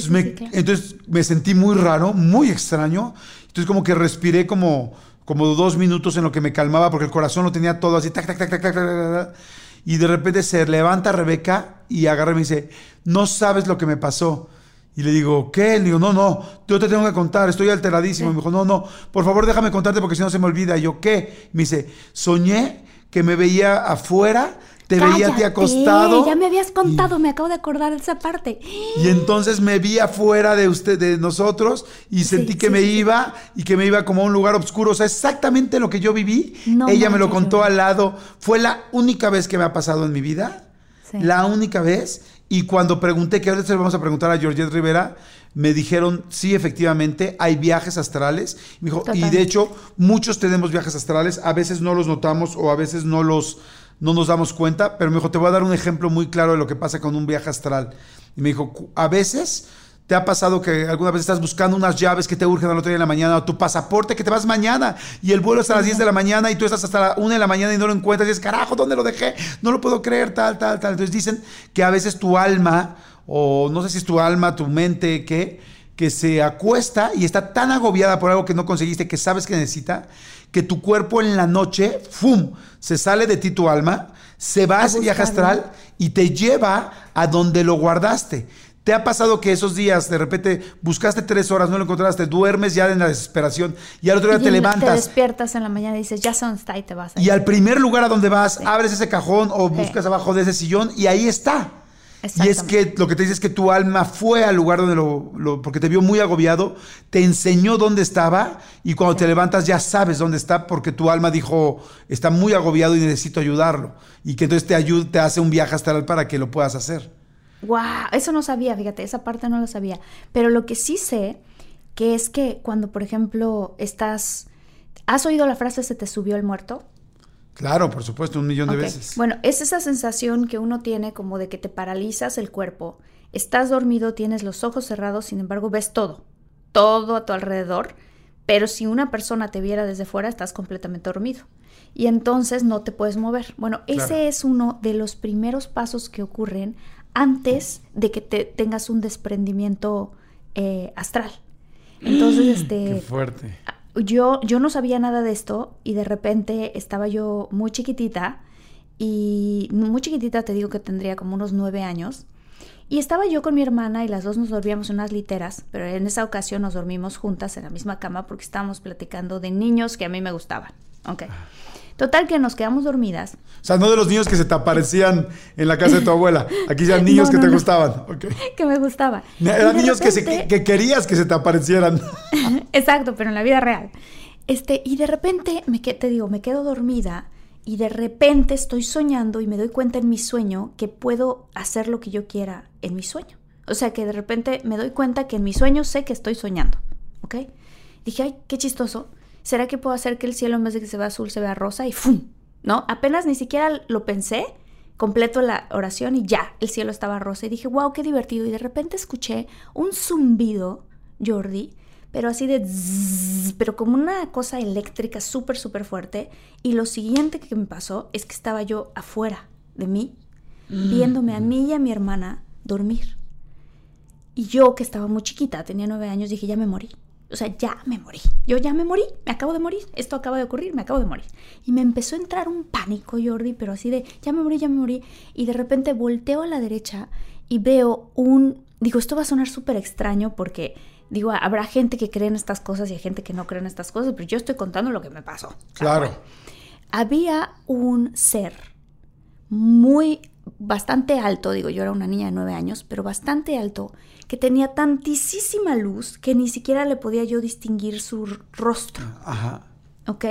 Sí, entonces, sí, me, sí, claro. entonces me sentí muy raro, muy extraño. Entonces como que respiré como, como dos minutos en lo que me calmaba porque el corazón lo tenía todo así. tac, tac, tac, tac, tac, tac, tac, tac. y de repente se levanta Rebeca y agarra y me dice, no sabes lo que me pasó. Y le digo, ¿qué? Le digo, no, no, yo te tengo que contar, estoy alteradísimo. Y me dijo, no, no, por favor déjame contarte porque si no se me olvida. Y yo, ¿qué? Y me dice, soñé que me veía afuera, te veía a ti acostado. Ya me habías contado, me acabo de acordar de esa parte. Y entonces me vi afuera de usted, de nosotros, y sentí que sí, me sí, iba y que me iba como a un lugar oscuro. O sea, exactamente lo que yo viví. No Ella me lo contó yo- al lado. Fue la única vez que me ha pasado en mi vida. Sí. La única vez. Y cuando pregunté, que ahorita se lo vamos a preguntar a Georgette Rivera, me dijeron, sí, efectivamente, hay viajes astrales. Y, me dijo, y de hecho, muchos tenemos viajes astrales. A veces no los notamos o a veces no los no nos damos cuenta, pero me dijo, te voy a dar un ejemplo muy claro de lo que pasa con un viaje astral. Y me dijo, "Cu- a veces te ha pasado que alguna vez estás buscando unas llaves que te urgen al otro día en la mañana, o tu pasaporte que te vas mañana, y el vuelo es a las 10 de la mañana, y tú estás hasta la 1 de la mañana y no lo encuentras, y dices, carajo, ¿dónde lo dejé? No lo puedo creer, tal, tal, tal. Entonces dicen que a veces tu alma, o no sé si es tu alma, tu mente, ¿qué? que se acuesta y está tan agobiada por algo que no conseguiste, que sabes que necesita, que tu cuerpo en la noche, ¡fum!, se sale de ti tu alma, se va a ese viaje astral y te lleva a donde lo guardaste. ¿Te ha pasado que esos días de repente buscaste tres horas, no lo encontraste, duermes ya en la desesperación y al otro día Y te levantas despiertas en la mañana y dices, ya dónde está y te vas. y al primer lugar a donde vas, Sí. abres ese cajón o Sí. buscas abajo de ese sillón y ahí está. Y es que lo que te dice es que tu alma fue al lugar donde lo, lo- porque te vio muy agobiado, te enseñó dónde estaba y cuando te levantas ya sabes dónde está porque tu alma dijo, está muy agobiado y necesito ayudarlo. Y que entonces te ayuda, te hace un viaje astral para que lo puedas hacer. Wow, eso no sabía, fíjate, esa parte no lo sabía. Pero lo que sí sé, que es que cuando, por ejemplo, estás... ¿Has oído la frase se te subió el muerto? Claro, por supuesto, un millón de veces. Bueno, es esa sensación que uno tiene como de que te paralizas el cuerpo. Estás dormido, tienes los ojos cerrados, sin embargo ves todo, todo a tu alrededor. Pero si una persona te viera desde fuera, estás completamente dormido. Y entonces no te puedes mover. Bueno, ese es uno de los primeros pasos que ocurren antes de que te tengas un desprendimiento eh, astral. Entonces, este Qué fuerte. Yo, yo no sabía nada de esto y de repente estaba yo muy chiquitita y muy chiquitita te digo que tendría como unos nueve años y estaba yo con mi hermana y las dos nos dormíamos en unas literas, pero en esa ocasión nos dormimos juntas en la misma cama porque estábamos platicando de niños que a mí me gustaban. Ok. Total que nos quedamos dormidas. O sea, no de los niños que se te aparecían en la casa de tu abuela. Aquí ya (laughs) niños No, que te no. gustaban. (laughs) ok. que me gustaban. Y Eran niños que, se- repente- que querías que se te aparecieran. (laughs) Exacto, pero en la vida real. Este, y de repente, me que- te digo, me quedo dormida y de repente estoy soñando y me doy cuenta en mi sueño que puedo hacer lo que yo quiera en mi sueño. O sea, que de repente me doy cuenta que en mi sueño sé que estoy soñando, ¿ok? Dije, ay, qué chistoso. ¿Será que puedo hacer que el cielo en vez de que se vea azul se vea rosa y ¡fum! ¿No? Apenas ni siquiera lo pensé, completo la oración y ya, el cielo estaba rosa. Y dije, wow, qué divertido. Y de repente escuché un zumbido, Jordi, pero así de pero como una cosa eléctrica súper, súper fuerte. Y lo siguiente que me pasó es que estaba yo afuera de mí, viéndome a mí y a mi hermana dormir. Y yo, que estaba muy chiquita, tenía nueve años, dije, ya me morí. O sea, ya me morí. Yo ya me morí, me acabo de morir. Esto acaba de ocurrir, me acabo de morir. Y me empezó a entrar un pánico, Jordi, pero así de, ya me morí, ya me morí. Y de repente volteo a la derecha y veo un, digo, esto va a sonar súper extraño porque, digo, habrá gente que cree en estas cosas y hay gente que no cree en estas cosas, pero yo estoy contando lo que me pasó. Claro. Había un ser muy, bastante alto, digo, yo era una niña de nueve años, pero bastante alto, que tenía tantísima luz que ni siquiera le podía yo distinguir su rostro. Ajá. ¿Ok?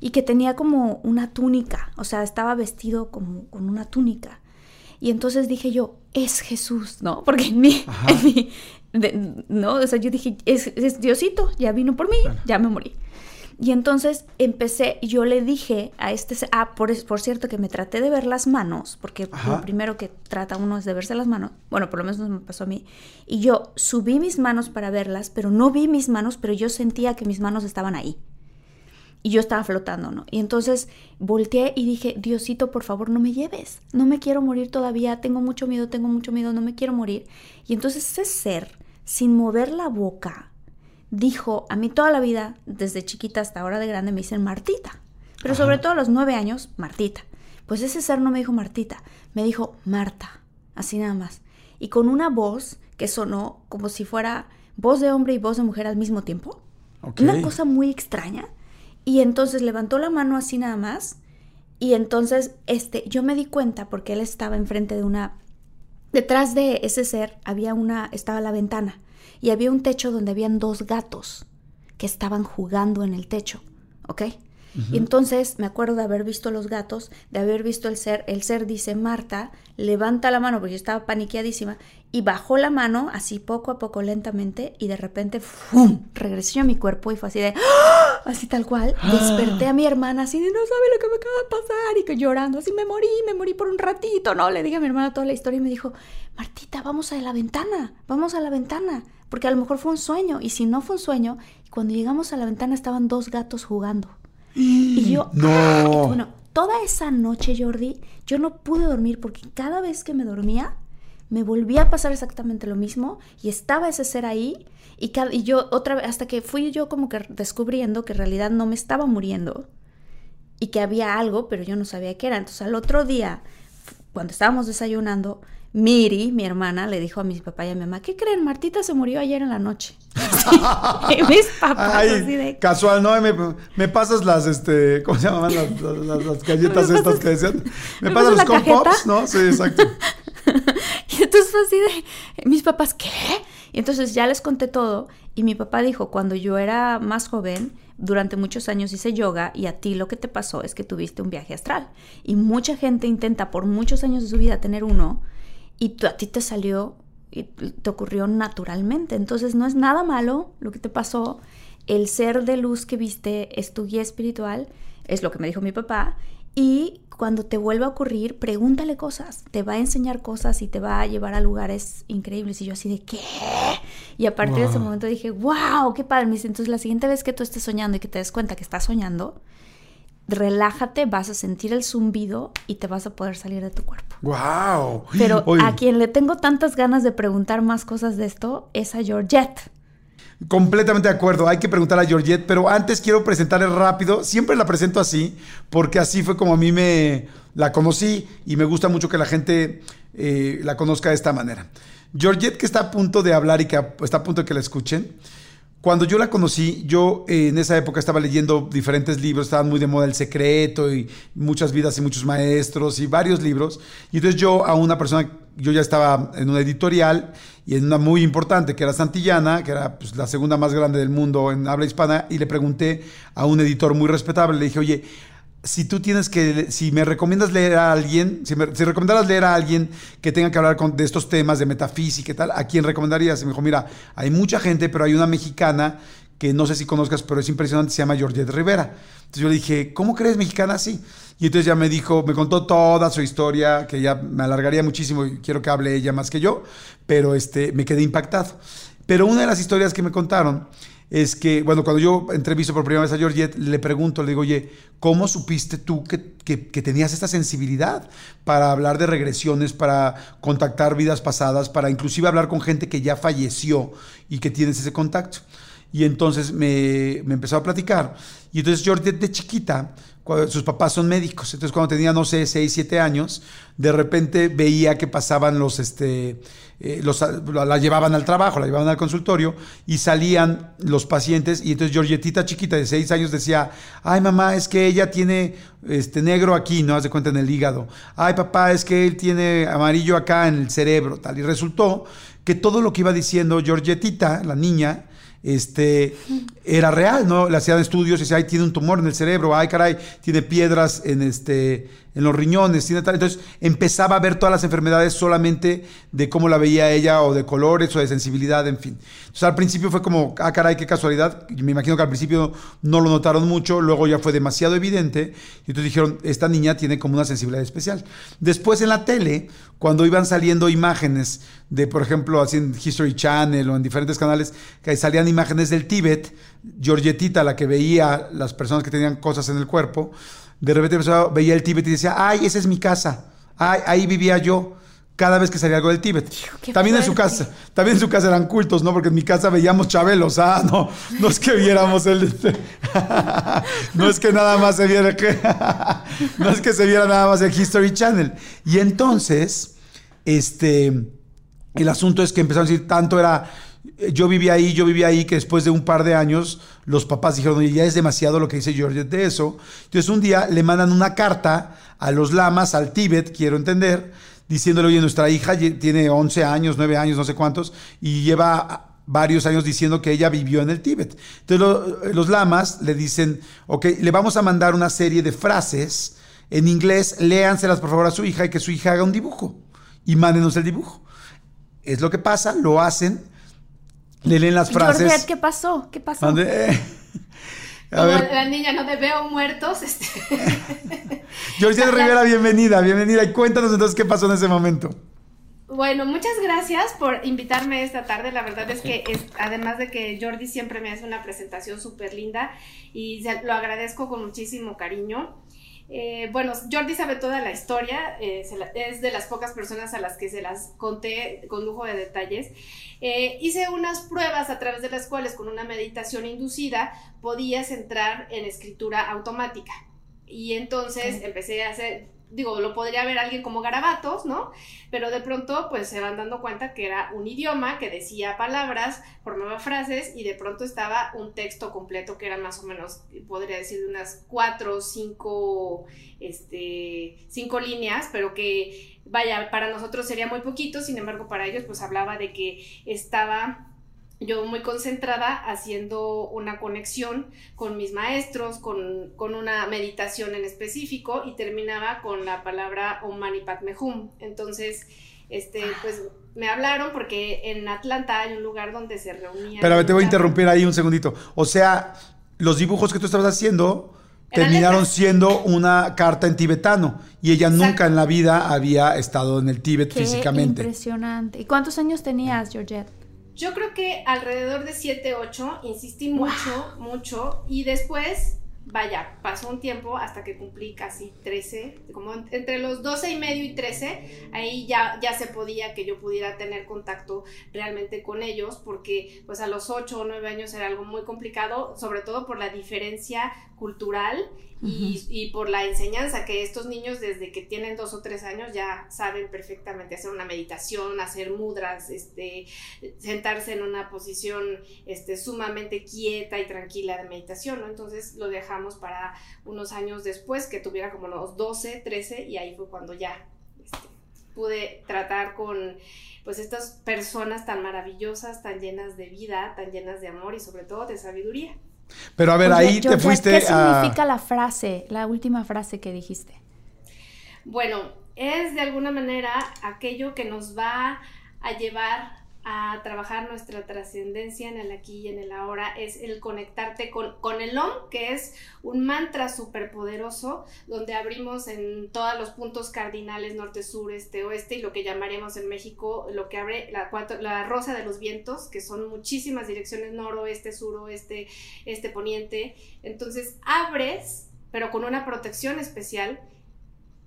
Y que tenía como una túnica, o sea, estaba vestido como con una túnica. Y entonces dije yo, es Jesús, ¿no? (laughs) Porque en mí, en mí de, no, o sea, yo dije, es, es, Diosito, ya vino por mí, ya me morí. Y entonces empecé, yo le dije a este, ah, por, por cierto que me traté de ver las manos, porque Ajá. lo primero que trata uno es de verse las manos, bueno, por lo menos me pasó a mí, y yo subí mis manos para verlas, pero no vi mis manos, pero yo sentía que mis manos estaban ahí. Y yo estaba flotando, ¿no? Y entonces volteé y dije, Diosito, por favor, no me lleves. No me quiero morir todavía. Tengo mucho miedo, tengo mucho miedo, no me quiero morir. Y entonces ese ser, sin mover la boca, dijo, a mí toda la vida, desde chiquita hasta ahora de grande, me dicen Martita. Pero Ajá. sobre todo a los nueve años, Martita. Pues ese ser no me dijo Martita, me dijo Marta. Así nada más. Y con una voz que sonó como si fuera voz de hombre y voz de mujer al mismo tiempo. Una cosa muy extraña. Y entonces levantó la mano así nada más. Y entonces este, yo me di cuenta porque él estaba enfrente de una... Detrás de ese ser había una... estaba la ventana. Y había un techo donde habían dos gatos que estaban jugando en el techo. ¿Ok? Y entonces me acuerdo de haber visto los gatos, de haber visto el ser. El ser dice, Marta, levanta la mano, porque yo estaba paniqueadísima, y bajó la mano así poco a poco, lentamente, y de repente, ¡fum! Regresé yo a mi cuerpo y fue así de, ¡ah! así tal cual. Desperté a mi hermana así de, no sabe lo que me acaba de pasar, y que llorando, así me morí, me morí por un ratito, ¿no? Le dije a mi hermana toda la historia y me dijo, Martita, vamos a la ventana, vamos a la ventana, porque a lo mejor fue un sueño, y si no fue un sueño, cuando llegamos a la ventana estaban dos gatos jugando. Y yo, (gasps) No. ¡ah! bueno, toda esa noche, Jordi, yo no pude dormir porque cada vez que me dormía, me volvía a pasar exactamente lo mismo y estaba ese ser ahí y, cada- y yo otra vez, hasta que fui yo como que descubriendo que en realidad no me estaba muriendo y que había algo, pero yo no sabía qué era. Entonces al otro día, cuando estábamos desayunando, Miri, mi hermana, le dijo a mi papá y a mi mamá, ¿qué creen? Martita se murió ayer en la noche. (laughs) y mis papás Ay, así de... casual, no, me, me pasas las, este, ¿cómo se llamaban las, las- las- las galletas (laughs) ¿Me estas pasas- que decían? (laughs) Me, me pasas pasas los pops, ¿no? Sí, exacto. Y entonces fue así de, mis papás, ¿qué? Y entonces ya les conté todo y mi papá dijo, cuando yo era más joven, durante muchos años hice yoga y a ti lo que te pasó es que tuviste un viaje astral. Y mucha gente intenta por muchos años de su vida tener uno y tú- a ti te salió y te ocurrió naturalmente. Entonces no es nada malo lo que te pasó. El ser de luz que viste es tu guía espiritual, es lo que me dijo mi papá. Y cuando te vuelva a ocurrir, pregúntale cosas. Te va a enseñar cosas y te va a llevar a lugares increíbles. Y yo así de, ¿qué? Y a partir de ese momento dije, wow, qué padre. Me dice, entonces la siguiente vez que tú estés soñando y que te des cuenta que estás soñando, relájate, vas a sentir el zumbido y te vas a poder salir de tu cuerpo. ¡Wow! Pero Oye, a quien le tengo tantas ganas de preguntar más cosas de esto es a Georgette. Completamente de acuerdo, hay que preguntar a Georgette, pero antes quiero presentarle rápido, siempre la presento así, porque así fue como a mí me la conocí y me gusta mucho que la gente eh, la conozca de esta manera. Georgette que está a punto de hablar y que está a punto de que la escuchen, cuando yo la conocí, yo eh, en esa época estaba leyendo diferentes libros, estaban muy de moda El Secreto y Muchas vidas y muchos maestros y varios libros. Y entonces yo a una persona, yo ya estaba en una editorial y en una muy importante que era Santillana, que era pues, la segunda más grande del mundo en habla hispana, y le pregunté a un editor muy respetable, le dije, oye, si tú tienes que, si me recomiendas leer a alguien, si me si recomendaras leer a alguien que tenga que hablar con- de estos temas de metafísica y tal, ¿a quién recomendarías? Y me dijo, mira, hay mucha gente, pero hay una mexicana que no sé si conozcas, pero es impresionante, se llama Georgette Rivera. Entonces yo le dije, ¿cómo crees mexicana? Sí. Y entonces ya me dijo, me contó toda su historia, que ya me alargaría muchísimo y quiero que hable ella más que yo, pero este, me quedé impactado. Pero una de las historias que me contaron es que, bueno, cuando yo entrevisto por primera vez a Georgette, le pregunto, le digo, oye, ¿cómo supiste tú que, que- tenías esta sensibilidad para hablar de regresiones, para contactar vidas pasadas, para inclusive hablar con gente que ya falleció y que tienes ese contacto? y entonces me, me empezó a platicar. Y entonces Georgette de chiquita, sus papás son médicos, entonces cuando tenía, no sé, 6, 7 años, de repente veía que pasaban los, este, eh, los, la, la llevaban al trabajo, la llevaban al consultorio y salían los pacientes y entonces Georgetita chiquita de 6 años decía, ay mamá, es que ella tiene este negro aquí, ¿no? Haz de cuenta en el hígado. Ay papá, es que él tiene amarillo acá en el cerebro, tal. Y resultó que todo lo que iba diciendo Georgetita, la niña, este, era real, ¿no? Le hacían estudios y decía, ay, tiene un tumor en el cerebro, ay, caray, tiene piedras en, este, en los riñones, tiene tal. Entonces empezaba a ver todas las enfermedades solamente de cómo la veía ella, o de colores, o de sensibilidad, en fin. Entonces al principio fue como, ah, caray, qué casualidad. Me imagino que al principio no lo notaron mucho, luego ya fue demasiado evidente, y entonces dijeron, esta niña tiene como una sensibilidad especial. Después en la tele, cuando iban saliendo imágenes de, por ejemplo, así en History Channel o en diferentes canales, que salían imágenes del Tíbet, Georgetita, la que veía las personas que tenían cosas en el cuerpo, de repente empezó- veía el Tíbet y decía, ay, esa es mi casa, ay, ahí vivía yo. Cada vez que salía algo del Tíbet. qué También en su casa, también en su casa eran cultos, ¿no? Porque en mi casa veíamos Chabelos, ah, no, no es que viéramos el, (laughs) no es que nada más se viera, que, (laughs) no es que se viera nada más el History Channel. Y entonces, este, el asunto es que empezaron a decir, tanto era, yo vivía ahí, yo vivía ahí, que después de un par de años, los papás dijeron, oye, ya es demasiado lo que dice George de eso. Entonces un día le mandan una carta a los lamas, al Tíbet, quiero entender, diciéndole, oye, nuestra hija tiene 11 años, 9 años, no sé cuántos, y lleva varios años diciendo que ella vivió en el Tíbet. Entonces lo- los lamas le dicen, ok, le vamos a mandar una serie de frases en inglés, léanselas por favor a su hija y que su hija haga un dibujo y mándenos el dibujo. Es lo que pasa, lo hacen, leen las frases. Georgette, ¿qué pasó? ¿Qué pasó? (laughs) A ver, la niña no te veo muertos, este, (laughs) Georgette Rivera, bienvenida, bienvenida. Y cuéntanos entonces qué pasó en ese momento. Bueno, muchas gracias por invitarme esta tarde. La verdad es que es- además de que Jordi siempre me hace una presentación súper linda y se- lo agradezco con muchísimo cariño. Eh, bueno, Jordi sabe toda la historia, eh, la- es de las pocas personas a las que se las conté con lujo de detalles. Eh, hice unas pruebas a través de las cuales con una meditación inducida podías entrar en escritura automática. Y entonces empecé a hacer, digo, lo podría ver alguien como garabatos, ¿no? Pero de pronto pues se van dando cuenta que era un idioma que decía palabras, formaba frases y de pronto estaba un texto completo que era más o menos, podría decir, de unas cuatro o cinco, este, cinco líneas, pero que vaya, para nosotros sería muy poquito, sin embargo para ellos pues hablaba de que estaba yo muy concentrada haciendo una conexión con mis maestros, con, con una meditación en específico y terminaba con la palabra Om Mani Padme Hum. Entonces, este, pues me hablaron porque en Atlanta hay un lugar donde se reunían. Pero te voy a interrumpir ahí un segundito. O sea, los dibujos que tú estabas haciendo terminaron siendo una carta en tibetano y ella Exacto. nunca en la vida había estado en el Tíbet Qué físicamente. impresionante. ¿Y cuántos años tenías, Georgette? Yo creo que alrededor de 7, 8, insistí mucho, mucho, y después, vaya, pasó un tiempo hasta que cumplí casi 13, como en- entre los 12 y medio y 13, ahí ya, ya se podía que yo pudiera tener contacto realmente con ellos, porque pues a los 8 o 9 años era algo muy complicado, sobre todo por la diferencia cultural y, y por la enseñanza que estos niños desde que tienen dos o tres años ya saben perfectamente hacer una meditación, hacer mudras, este, sentarse en una posición este, sumamente quieta y tranquila de meditación, ¿no? Entonces lo dejamos para unos años después, que tuviera como unos 12, 13, y ahí fue cuando ya este, pude tratar con pues estas personas tan maravillosas, tan llenas de vida, tan llenas de amor y sobre todo de sabiduría. Pero a ver, Oye, ahí te fuiste ¿Qué a... significa la frase, la última frase que dijiste? Bueno, es de alguna manera aquello que nos va a llevar a trabajar nuestra trascendencia en el aquí y en el ahora, es el conectarte con, con el OM, que es un mantra súper poderoso, donde abrimos en todos los puntos cardinales, norte, sur, este, oeste, y lo que llamaríamos en México, lo que abre la, la rosa de los vientos, que son muchísimas direcciones, noroeste, suroeste, este, poniente. Entonces abres, pero con una protección especial,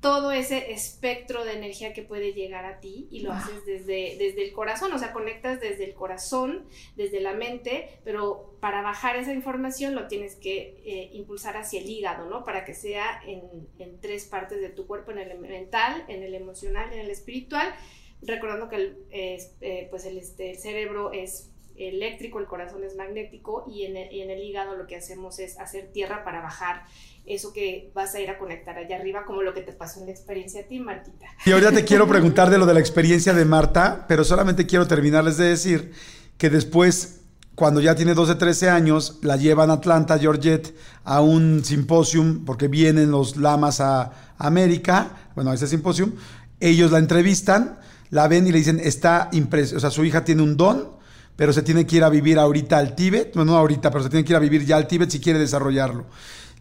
todo ese espectro de energía que puede llegar a ti y lo haces desde, desde el corazón, o sea, conectas desde el corazón, desde la mente, pero para bajar esa información lo tienes que eh, impulsar hacia el hígado, ¿no? Para que sea en, en, tres partes de tu cuerpo, en el mental, en el emocional, en el espiritual, recordando que el, eh, pues el, este, el cerebro es eléctrico, el corazón es magnético y en, el, y en el hígado lo que hacemos es hacer tierra para bajar eso que vas a ir a conectar allá arriba, como lo que te pasó en la experiencia a ti, Martita. Y ahorita te quiero preguntar de lo de la experiencia de Marta, pero solamente quiero terminarles de decir que después, cuando ya tiene 12, 13 años, la llevan a Atlanta, Georgette, a un simposium, porque vienen los lamas a América, bueno, a ese simposium, ellos la entrevistan, la ven y le dicen, está impresionante, o sea, su hija tiene un don, pero se tiene que ir a vivir ahorita al Tíbet, bueno, no ahorita, pero se tiene que ir a vivir ya al Tíbet si quiere desarrollarlo.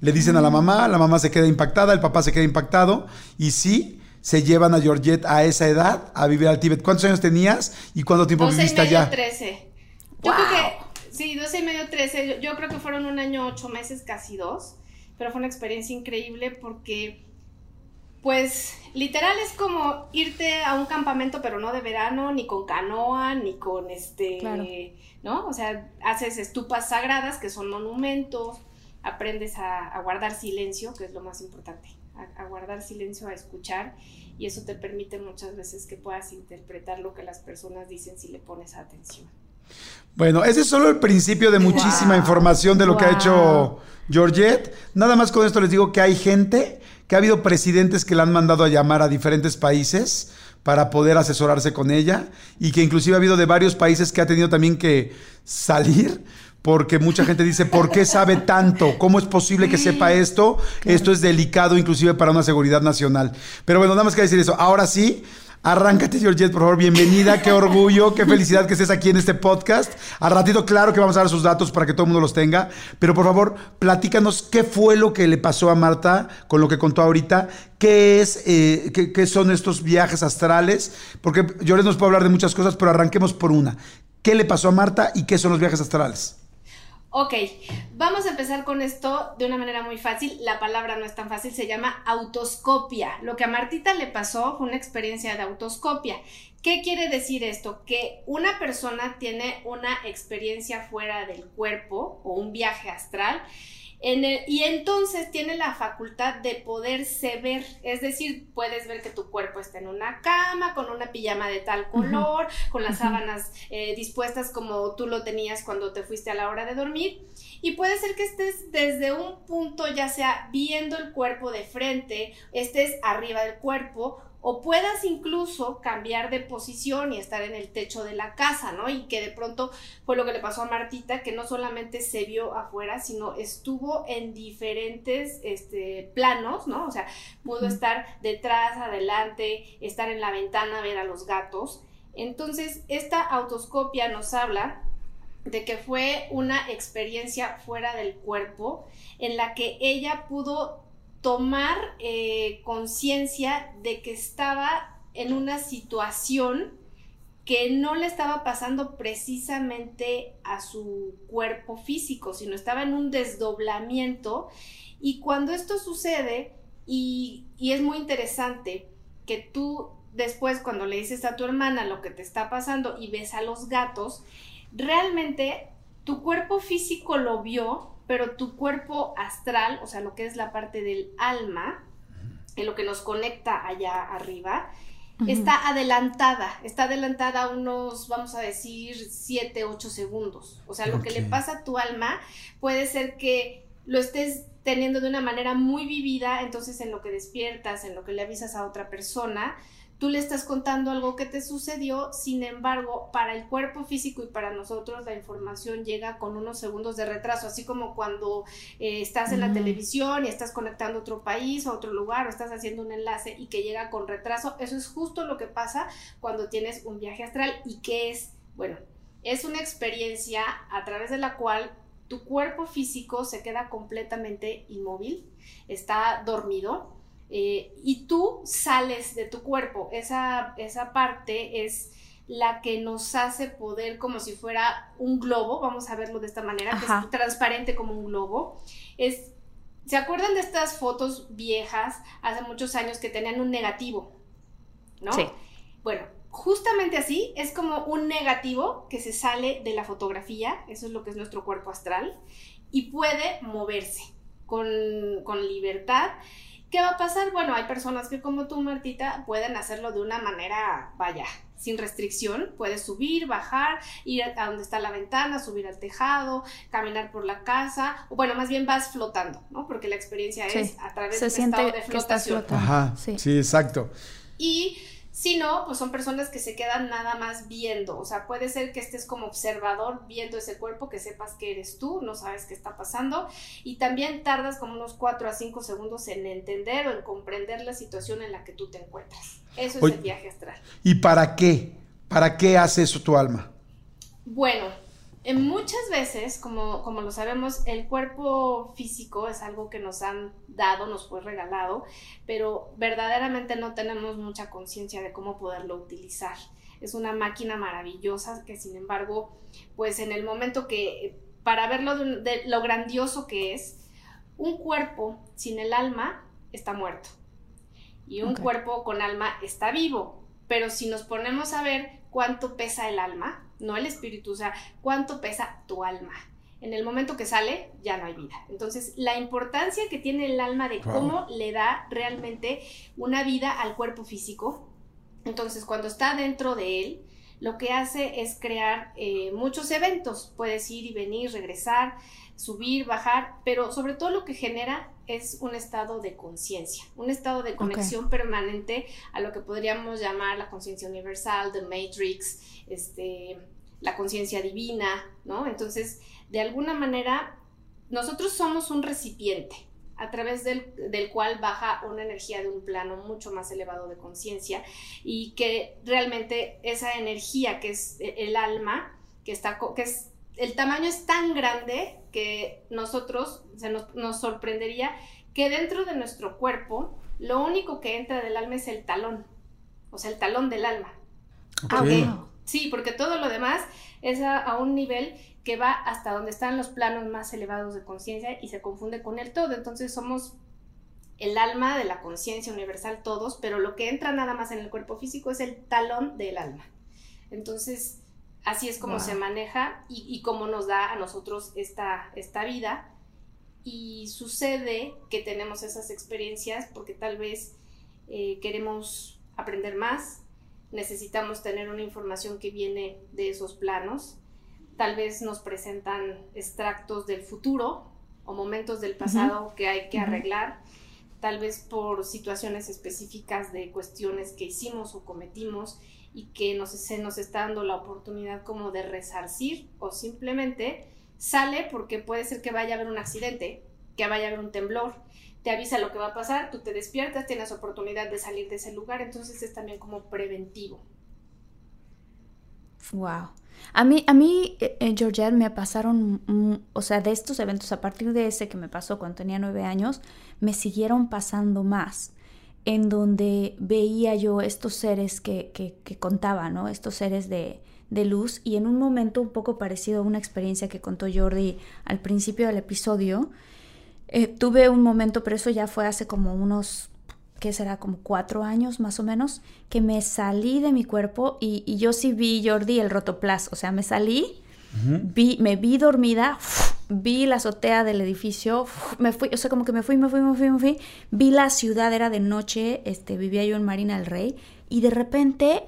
Le dicen a la mamá, la mamá se queda impactada, el papá se queda impactado y sí, se llevan a Georgette a esa edad a vivir al Tíbet. ¿Cuántos años tenías y cuánto tiempo 12 viviste y medio, allá? 13. Yo creo que, sí, 12 y medio, 13. Yo, yo creo que fueron un año, ocho meses, casi dos. Pero fue una experiencia increíble porque, pues, literal es como irte a un campamento, pero no de verano, ni con canoa, ni con este, Claro. ¿no? O sea, haces estupas sagradas, que son monumentos, aprendes a, a guardar silencio, que es lo más importante, a, a guardar silencio, a escuchar, y eso te permite muchas veces que puedas interpretar lo que las personas dicen si le pones atención. Bueno, ese es solo el principio de muchísima Wow. información de lo que ha hecho Georgette. Nada más con esto les digo que hay gente, que ha habido presidentes que la han mandado a llamar a diferentes países para poder asesorarse con ella y que inclusive ha habido de varios países que ha tenido también que salir porque mucha gente dice, ¿por qué sabe tanto? ¿Cómo es posible que sepa esto? Esto es delicado inclusive para una seguridad nacional. Pero bueno, nada más que decir eso. Ahora sí, arráncate Georgette, por favor, bienvenida, qué orgullo, qué felicidad que estés aquí en este podcast. Al ratito, claro que vamos a dar sus datos para que todo el mundo los tenga, pero por favor, platícanos qué fue lo que le pasó a Marta con lo que contó ahorita, qué es, eh, qué, son estos viajes astrales, porque Georgette nos puede hablar de muchas cosas, pero arranquemos por una. ¿Qué le pasó a Marta y qué son los viajes astrales? Ok, vamos a empezar con esto de una manera muy fácil. La palabra no es tan fácil, se llama autoscopia. Lo que a Martita le pasó fue una experiencia de autoscopia. ¿Qué quiere decir esto? Que una persona tiene una experiencia fuera del cuerpo o un viaje astral en el- y entonces tiene la facultad de poderse ver, es decir, puedes ver que tu cuerpo está en una cama, con una pijama de tal color, con las sábanas eh, dispuestas como tú lo tenías cuando te fuiste a la hora de dormir. Y puede ser que estés desde un punto, ya sea viendo el cuerpo de frente, estés arriba del cuerpo, o puedas incluso cambiar de posición y estar en el techo de la casa, ¿no? Y que de pronto fue lo que le pasó a Martita, que no solamente se vio afuera, sino estuvo en diferentes este, planos, ¿no? O sea, pudo estar detrás, adelante, estar en la ventana, ver a los gatos. Entonces, esta autoscopia nos habla de que fue una experiencia fuera del cuerpo en la que ella pudo tomar eh, conciencia de que estaba en una situación que no le estaba pasando precisamente a su cuerpo físico, sino estaba en un desdoblamiento. Y cuando esto sucede, y, y es muy interesante que tú después cuando le dices a tu hermana lo que te está pasando y ves a los gatos, realmente tu cuerpo físico lo vio, pero tu cuerpo astral, o sea, lo que es la parte del alma, en lo que nos conecta allá arriba, está adelantada, está adelantada unos, vamos a decir, 7, 8 segundos. O sea, lo que le pasa a tu alma puede ser que lo estés teniendo de una manera muy vivida, entonces en lo que despiertas, en lo que le avisas a otra persona, tú le estás contando algo que te sucedió, sin embargo, para el cuerpo físico y para nosotros la información llega con unos segundos de retraso, así como cuando eh, estás en la televisión y estás conectando a otro país o a otro lugar o estás haciendo un enlace y que llega con retraso, eso es justo lo que pasa cuando tienes un viaje astral y que es, bueno, es una experiencia a través de la cual tu cuerpo físico se queda completamente inmóvil, está dormido, eh, y tú sales de tu cuerpo. Esa, esa parte es la que nos hace poder como si fuera un globo, vamos a verlo de esta manera, que Ajá. es transparente como un globo, es ¿Se acuerdan de estas fotos viejas hace muchos años que tenían un negativo? ¿No? Sí. Bueno, justamente así es como un negativo que se sale de la fotografía, eso es lo que es nuestro cuerpo astral, y puede moverse con, con libertad. ¿Qué va a pasar? Bueno, hay personas que como tú, Martita, pueden hacerlo de una manera, vaya, sin restricción. Puedes subir, bajar, ir a donde está la ventana, subir al tejado, caminar por la casa, o bueno, más bien vas flotando, ¿no? Porque la experiencia Sí. es a través Se de un siente estado de que estás flotación. flotando. Ajá, Sí. sí, exacto. Y si no, pues son personas que se quedan nada más viendo. O sea, puede ser que estés como observador viendo ese cuerpo, que sepas que eres tú, no sabes qué está pasando. Y también tardas como unos 4 a 5 segundos en entender o en comprender la situación en la que tú te encuentras. Eso es el viaje astral. ¿Y para qué? ¿Para qué hace eso tu alma? Bueno, muchas veces, como, como lo sabemos, el cuerpo físico es algo que nos han dado, nos fue regalado, pero verdaderamente no tenemos mucha conciencia de cómo poderlo utilizar. Es una máquina maravillosa que sin embargo, pues en el momento que, para verlo de, lo grandioso que es, un cuerpo sin el alma está muerto y un cuerpo con alma está vivo. Pero si nos ponemos a ver cuánto pesa el alma, no el espíritu, o sea, cuánto pesa tu alma. En el momento que sale, ya no hay vida. Entonces, la importancia que tiene el alma de Wow. cómo le da realmente una vida al cuerpo físico. Entonces, cuando está dentro de él, lo que hace es crear eh, muchos eventos. Puedes ir y venir, regresar, subir, bajar, pero sobre todo lo que genera es un estado de conciencia, un estado de conexión permanente a lo que podríamos llamar la conciencia universal, the matrix, este, la conciencia divina, ¿no? Entonces, de alguna manera, nosotros somos un recipiente a través del, del cual baja una energía de un plano mucho más elevado de conciencia y que realmente esa energía que es el alma, que, está, que es el tamaño es tan grande que nosotros se nos, nos sorprendería que dentro de nuestro cuerpo lo único que entra del alma es el talón, o sea, el talón del alma. Ah, Ok. wow. Sí, porque todo lo demás es a, a un nivel que va hasta donde están los planos más elevados de conciencia y se confunde con el todo. Entonces somos el alma de la conciencia universal todos, pero lo que entra nada más en el cuerpo físico es el talón del alma. Entonces, así es como Wow. se maneja y, y cómo nos da a nosotros esta, esta vida. Y sucede que tenemos esas experiencias porque tal vez eh, queremos aprender más, necesitamos tener una información que viene de esos planos, tal vez nos presentan extractos del futuro o momentos del pasado que hay que arreglar, tal vez por situaciones específicas de cuestiones que hicimos o cometimos y que nos, se nos está dando la oportunidad como de resarcir o simplemente sale porque puede ser que vaya a haber un accidente, que vaya a haber un temblor, te avisa lo que va a pasar, tú te despiertas, tienes oportunidad de salir de ese lugar, entonces es también como preventivo. Wow. A mí, a mí, eh, eh, Georgette, me pasaron, o sea, de estos eventos, a partir de ese que me pasó cuando tenía nueve años, me siguieron pasando más, en donde veía yo estos seres que, que, que contaba, ¿no? Estos seres de, de luz, y en un momento un poco parecido a una experiencia que contó Jordi al principio del episodio, eh, tuve un momento, pero eso ya fue hace como unos que será como cuatro años más o menos, que me salí de mi cuerpo y, y yo sí vi, Jordi, el rotoplas, o sea, me salí, vi, me vi dormida, vi la azotea del edificio, me fui, o sea, como que me fui, me fui, me fui, me fui, vi la ciudad, era de noche, este, vivía yo en Marina del Rey, y de repente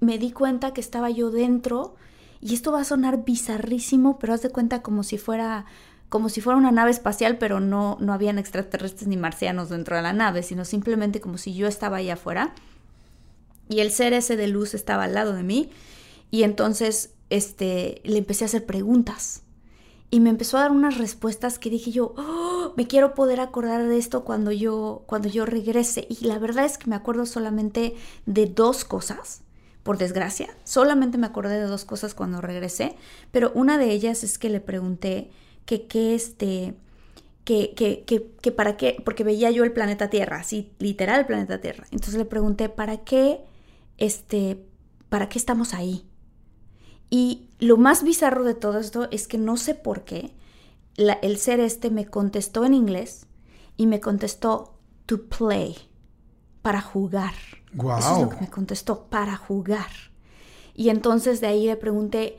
me di cuenta que estaba yo dentro, y esto va a sonar bizarrísimo, pero haz de cuenta como si fuera como si fuera una nave espacial, pero no, no habían extraterrestres ni marcianos dentro de la nave, sino simplemente como si yo estaba allá afuera y el ser ese de luz estaba al lado de mí y entonces este, le empecé a hacer preguntas y me empezó a dar unas respuestas que dije yo, "Oh, me quiero poder acordar de esto cuando yo, cuando yo regrese. Y la verdad es que me acuerdo solamente de dos cosas, por desgracia. Solamente me acordé de dos cosas cuando regresé, pero una de ellas es que le pregunté que qué este, que, que, que, para qué, porque veía yo el planeta Tierra, así, literal el planeta Tierra. Entonces le pregunté, ¿para qué, este, para qué estamos ahí? Y lo más bizarro de todo esto es que no sé por qué la- el ser este me contestó en inglés y me contestó, to play, para jugar. Wow. Eso es lo que me contestó, para jugar. Y entonces de ahí le pregunté,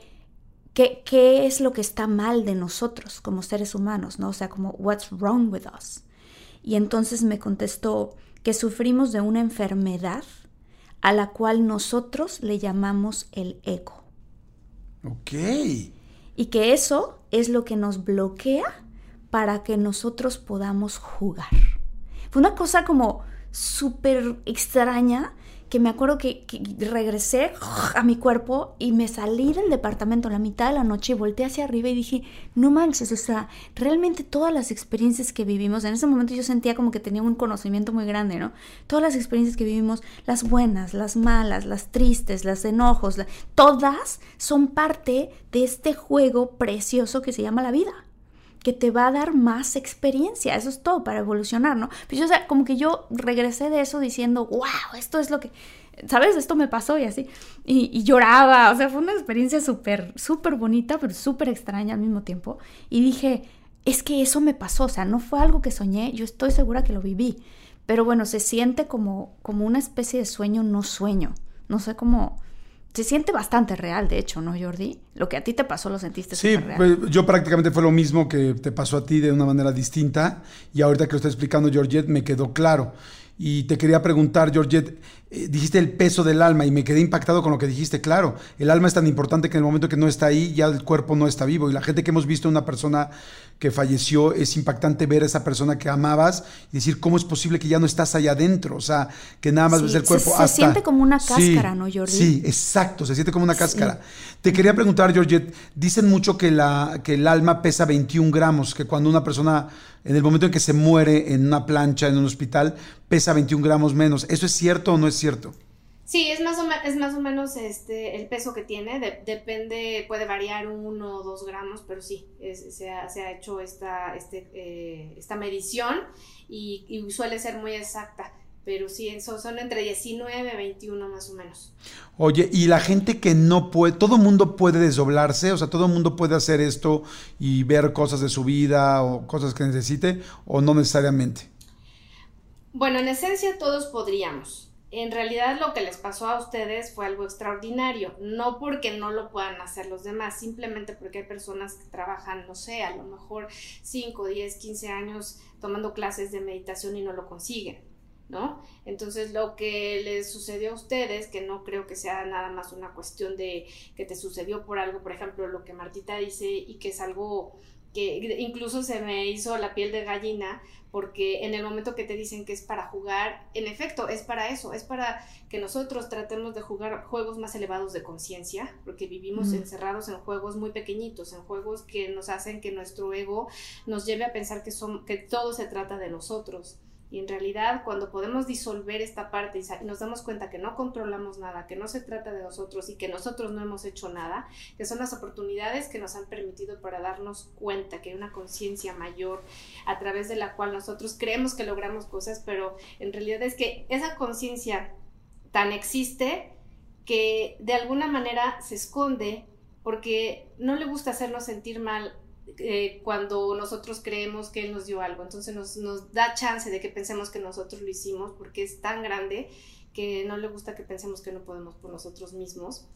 ¿qué, ¿qué es lo que está mal de nosotros como seres humanos? ¿no? O sea, como, what's wrong with us? Y entonces me contestó que sufrimos de una enfermedad a la cual nosotros le llamamos el ego. Ok. Y que eso es lo que nos bloquea para que nosotros podamos jugar. Fue una cosa como súper extraña que me acuerdo que, regresé a mi cuerpo y me salí del departamento a la mitad de la noche y volteé hacia arriba y dije, no manches, o sea, realmente todas las experiencias que vivimos, en ese momento yo sentía como que tenía un conocimiento muy grande, ¿no? Todas las experiencias que vivimos, las buenas, las malas, las tristes, las enojos, la- todas son parte de este juego precioso que se llama la vida que te va a dar más experiencia. Eso es todo para evolucionar, ¿no? Pues yo, o sea, como que yo regresé de eso diciendo, wow, esto es lo que, ¿sabes? Esto me pasó y así. Y, lloraba, o sea, fue una experiencia súper, súper bonita, pero súper extraña al mismo tiempo. Y dije, es que eso me pasó, o sea, no fue algo que soñé, yo estoy segura que lo viví. Pero bueno, se siente como, como una especie de sueño, no sueño. No sé cómo... Se siente bastante real, de hecho, ¿no, Jordi? Lo que a ti te pasó lo sentiste Sí, real. pues, yo prácticamente fue lo mismo que te pasó a ti de una manera distinta y ahorita que lo está explicando Georgette me quedó claro. Y te quería preguntar, Georgette, eh, dijiste el peso del alma y me quedé impactado con lo que dijiste. Claro, el alma es tan importante que en el momento que no está ahí, ya el cuerpo no está vivo. Y la gente que hemos visto una persona que falleció, es impactante ver a esa persona que amabas y decir, ¿cómo es posible que ya no estás allá adentro? O sea, que nada más Sí, ves el cuerpo se hasta... siente como una Sí, cáscara, ¿no, Jordi? Sí, exacto, se siente como una cáscara. Te quería preguntar, Georgette, dicen mucho que, la, que el alma pesa 21 gramos, que cuando una persona, en el momento en que se muere en una plancha, en un hospital, pesa 21 gramos menos. ¿Eso es cierto o no es cierto? Sí, es más o, es más o menos este, el peso que tiene, de- depende, puede variar uno o dos gramos, pero sí, es- se, ha, se ha hecho esta, este, eh, esta medición y, y suele ser muy exacta, pero sí, eso son entre 19 y 21 más o menos. Oye, y la gente que no puede, todo mundo puede desdoblarse, o sea, todo mundo puede hacer esto y ver cosas de su vida o cosas que necesite, o no necesariamente. Bueno, en esencia todos podríamos. En realidad lo que les pasó a ustedes fue algo extraordinario, no porque no lo puedan hacer los demás, simplemente porque hay personas que trabajan, no sé, a lo mejor 5, 10, 15 años tomando clases de meditación y no lo consiguen, ¿no? Entonces lo que les sucedió a ustedes, que no creo que sea nada más una cuestión de que te sucedió por algo, por ejemplo, lo que Martita dice y que es algo que incluso se me hizo la piel de gallina porque en el momento que te dicen que es para jugar, en efecto, es para eso, es para que nosotros tratemos de jugar juegos más elevados de conciencia, porque vivimos Mm. encerrados en juegos muy pequeñitos, en juegos que nos hacen que nuestro ego nos lleve a pensar que, son, que todo se trata de nosotros. Y en realidad, cuando podemos disolver esta parte y nos damos cuenta que no controlamos nada, que no se trata de nosotros y que nosotros no hemos hecho nada, que son las oportunidades que nos han permitido para darnos cuenta que hay una conciencia mayor a través de la cual nosotros creemos que logramos cosas, pero en realidad es que esa conciencia tan existe que de alguna manera se esconde porque no le gusta hacernos sentir mal eh, cuando nosotros creemos que Él nos dio algo. Entonces nos, da chance de que pensemos que nosotros lo hicimos porque es tan grande que no le gusta que pensemos que no podemos por nosotros mismos.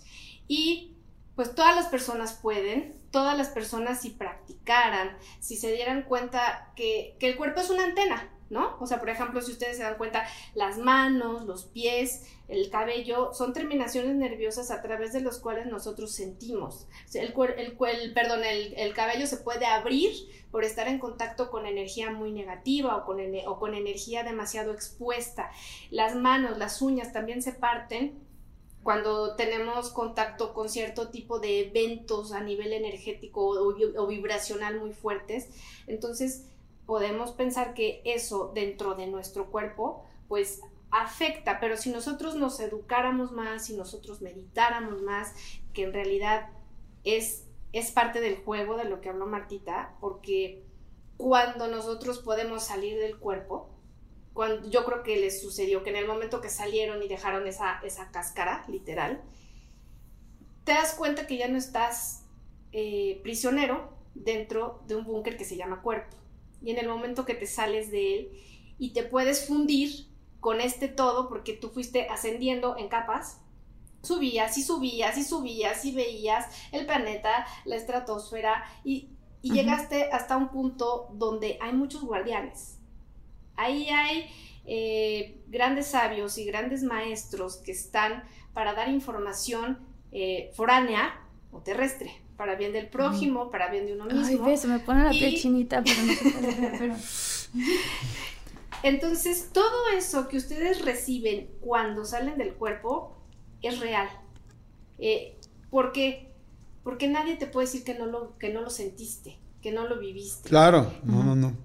Y pues todas las personas pueden, todas las personas si practicaran, si se dieran cuenta que el cuerpo es una antena, ¿no? O sea, por ejemplo, si ustedes se dan cuenta, las manos, los pies, el cabello, son terminaciones nerviosas a través de los cuales nosotros sentimos. El, el, el, el cabello se puede abrir por estar en contacto con energía muy negativa o con, con energía demasiado expuesta. Las manos, las uñas también se parten cuando tenemos contacto con cierto tipo de eventos a nivel energético o, o vibracional muy fuertes. Entonces, podemos pensar que eso dentro de nuestro cuerpo, pues afecta, pero si nosotros nos educáramos más, si nosotros meditáramos más, que en realidad es, es parte del juego de lo que habló Martita, porque cuando nosotros podemos salir del cuerpo, cuando, yo creo que les sucedió que en el momento que salieron y dejaron esa, esa cáscara, literal, te das cuenta que ya no estás eh, prisionero dentro de un búnker que se llama cuerpo. Y en el momento que te sales de él y te puedes fundir con este todo porque tú fuiste ascendiendo en capas, subías y subías y subías y veías el planeta, la estratosfera y, llegaste hasta un punto donde hay muchos guardianes. Ahí hay eh, grandes sabios y grandes maestros que están para dar información eh, foránea o terrestre, para bien del prójimo, para bien de uno mismo. Ay, se me pone la piel chinita, pero no se puede (laughs) pero... Entonces, todo eso que ustedes reciben cuando salen del cuerpo es real. Eh, ¿Por qué? Porque nadie te puede decir que no lo, que no lo sentiste, que no lo viviste. Claro, no, no, no.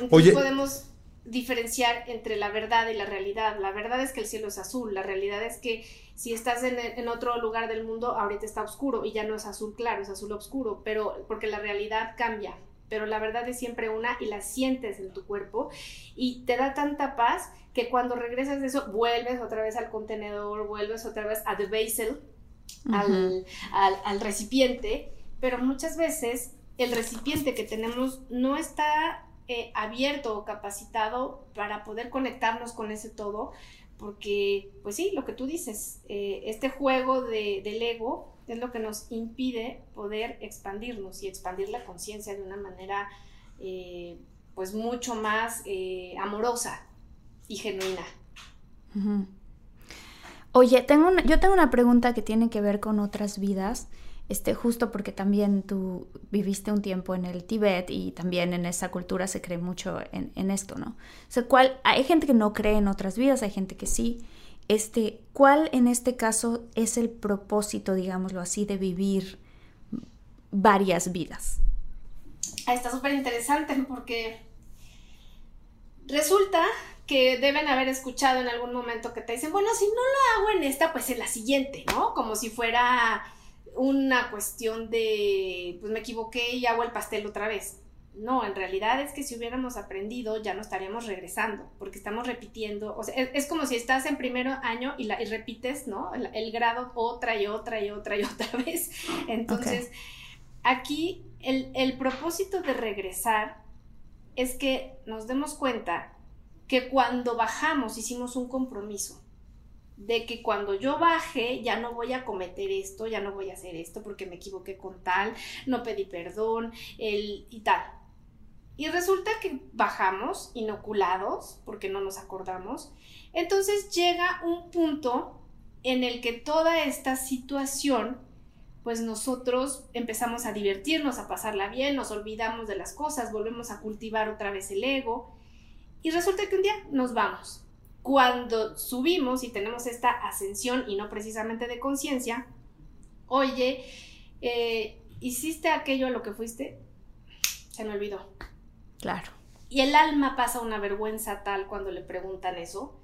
Entonces Oye, podemos diferenciar entre la verdad y la realidad. La verdad es que el cielo es azul, la realidad es que si estás en, en, otro lugar del mundo, ahorita está oscuro y ya no es azul claro, es azul oscuro, pero porque la realidad cambia, pero la verdad es siempre una y la sientes en tu cuerpo y te da tanta paz que cuando regresas de eso, vuelves otra vez al contenedor, vuelves otra vez a the vessel, al, al recipiente, pero muchas veces el recipiente que tenemos no está eh, abierto o capacitado para poder conectarnos con ese todo, porque, pues sí, lo que tú dices, eh, este juego de, del ego es lo que nos impide poder expandirnos y expandir la conciencia de una manera, eh, pues, mucho más amorosa y genuina. Oye, tengo yo tengo una pregunta que tiene que ver con otras vidas este, justo porque también tú viviste un tiempo en el Tíbet y también en esa cultura se cree mucho en, esto, ¿no? O sea, ¿cuál, hay gente que no cree en otras vidas, hay gente que sí. Este, ¿Cuál en este caso es el propósito, digámoslo así, de vivir varias vidas? Ah, está súper interesante porque resulta que deben haber escuchado en algún momento que te dicen, bueno, si no lo hago en esta, pues en la siguiente, ¿no? Como si fuera una cuestión de, pues me equivoqué y hago el pastel otra vez. No, en realidad es que si hubiéramos aprendido ya no estaríamos regresando, porque estamos repitiendo, o sea, es, como si estás en primer año y, la, y repites, ¿no? El, grado otra y otra y otra y (laughs) otra vez. Entonces, aquí el, el propósito de regresar es que nos demos cuenta que cuando bajamos hicimos un compromiso de que cuando yo baje ya no voy a cometer esto, ya no voy a hacer esto porque me equivoqué con tal, no pedí perdón, el, y tal. Y resulta que bajamos inoculados porque no nos acordamos. Entonces llega un punto en el que toda esta situación, pues nosotros empezamos a divertirnos, a pasarla bien, nos olvidamos de las cosas, volvemos a cultivar otra vez el ego. Y resulta que un día nos vamos cuando subimos y tenemos esta ascensión y no precisamente de conciencia, oye, eh, hiciste aquello a lo que fuiste, se me olvidó. Claro. Y el alma pasa una vergüenza tal cuando le preguntan eso,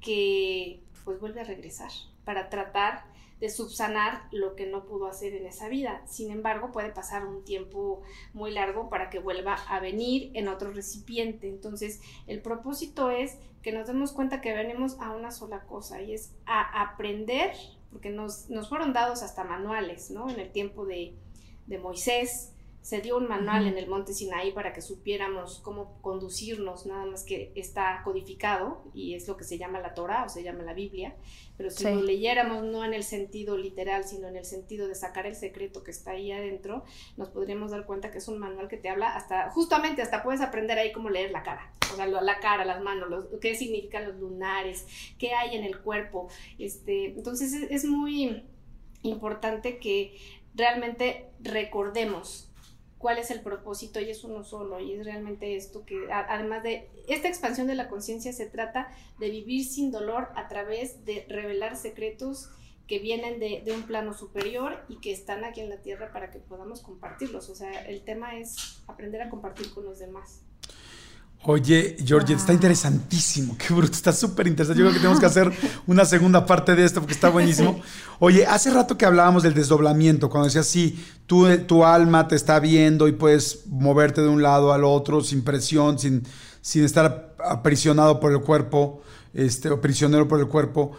que pues vuelve a regresar para tratar de subsanar lo que no pudo hacer en esa vida. Sin embargo, puede pasar un tiempo muy largo para que vuelva a venir en otro recipiente. Entonces, el propósito es que nos demos cuenta que venimos a una sola cosa y es a aprender, porque nos, nos fueron dados hasta manuales, ¿no? En el tiempo de, de Moisés, se dio un manual en el monte Sinaí para que supiéramos cómo conducirnos, nada más que está codificado y es lo que se llama la Torah o se llama la Biblia, pero si lo leyéramos no en el sentido literal, sino en el sentido de sacar el secreto que está ahí adentro, nos podríamos dar cuenta que es un manual que te habla hasta, justamente hasta puedes aprender ahí cómo leer la cara, o sea, la cara, las manos, los, qué significan los lunares, qué hay en el cuerpo, este, entonces es muy importante que realmente recordemos cuál es el propósito y es uno solo y es realmente esto que además de esta expansión de la conciencia se trata de vivir sin dolor a través de revelar secretos que vienen de, un plano superior y que están aquí en la tierra para que podamos compartirlos. O sea, el tema es aprender a compartir con los demás. Oye, Georgie, está interesantísimo. Qué bruto, está súper interesante. Yo creo que tenemos que hacer una segunda parte de esto porque está buenísimo. (laughs) Oye, hace rato que hablábamos del desdoblamiento, cuando decías, sí, tú, tu alma te está viendo y puedes moverte de un lado al otro sin presión, sin, sin estar aprisionado por el cuerpo, este, o prisionero por el cuerpo.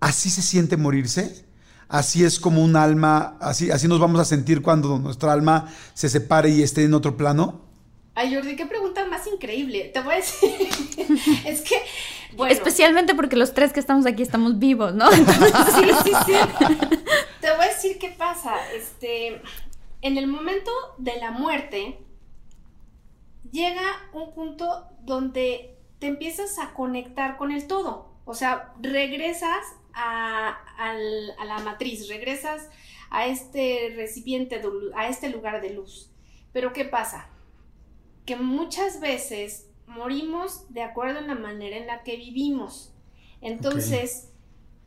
¿Así se siente morirse? Así es como un alma, así, así nos vamos a sentir cuando nuestra alma se separe y esté en otro plano. Ay, Jordi, qué pregunta más increíble. Te voy a decir. (laughs) es que, bueno. Especialmente porque los tres que estamos aquí estamos vivos, ¿no? (laughs) sí, sí, sí. Te voy a decir qué pasa. Este, en el momento de la muerte, llega un punto donde te empiezas a conectar con el todo. O sea, regresas a, a la matriz, regresas a este recipiente, de, a este lugar de luz. Pero ¿qué pasa? Que muchas veces morimos de acuerdo en la manera en la que vivimos. Entonces,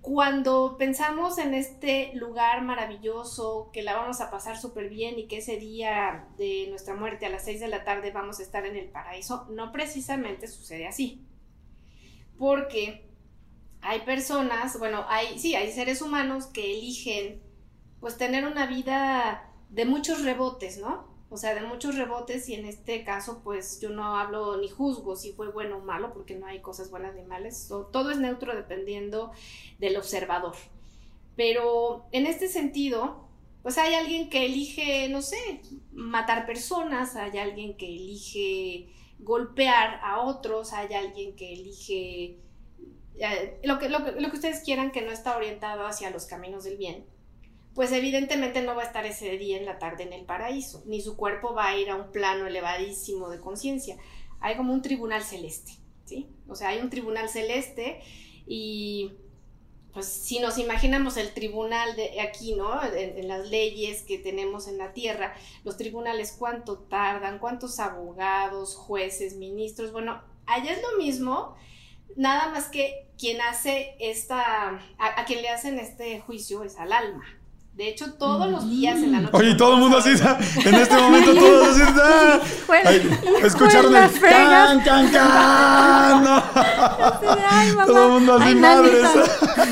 cuando pensamos en este lugar maravilloso, que la vamos a pasar súper bien y que ese día de nuestra muerte a las 6 de la tarde vamos a estar en el paraíso, no precisamente sucede así. Porque hay personas, bueno, hay, sí, hay seres humanos que eligen pues tener una vida de muchos rebotes, ¿no? O sea, de muchos rebotes y en este caso pues yo no hablo ni juzgo si fue bueno o malo porque no hay cosas buenas ni malas, todo es neutro dependiendo del observador. Pero en este sentido, pues hay alguien que elige, no sé, matar personas, hay alguien que elige golpear a otros, hay alguien que elige eh, lo, que, lo, lo que ustedes quieran que no está orientado hacia los caminos del bien pues evidentemente no va a estar ese día en la tarde en el paraíso, ni su cuerpo va a ir a un plano elevadísimo de conciencia. Hay como un tribunal celeste, ¿sí? O sea, hay un tribunal celeste y pues si nos imaginamos el tribunal de aquí, ¿no? En, las leyes que tenemos en la tierra, los tribunales cuánto tardan, cuántos abogados, jueces, ministros, bueno, allá es lo mismo, nada más que quien hace esta, a quien le hacen este juicio es al alma, de hecho, todos los días en la noche. Oye, todo el mundo así está. En este momento (laughs) todos así está. Ay, escucharon el can, can, can. (laughs) No. todo el mundo así, Ay, madres.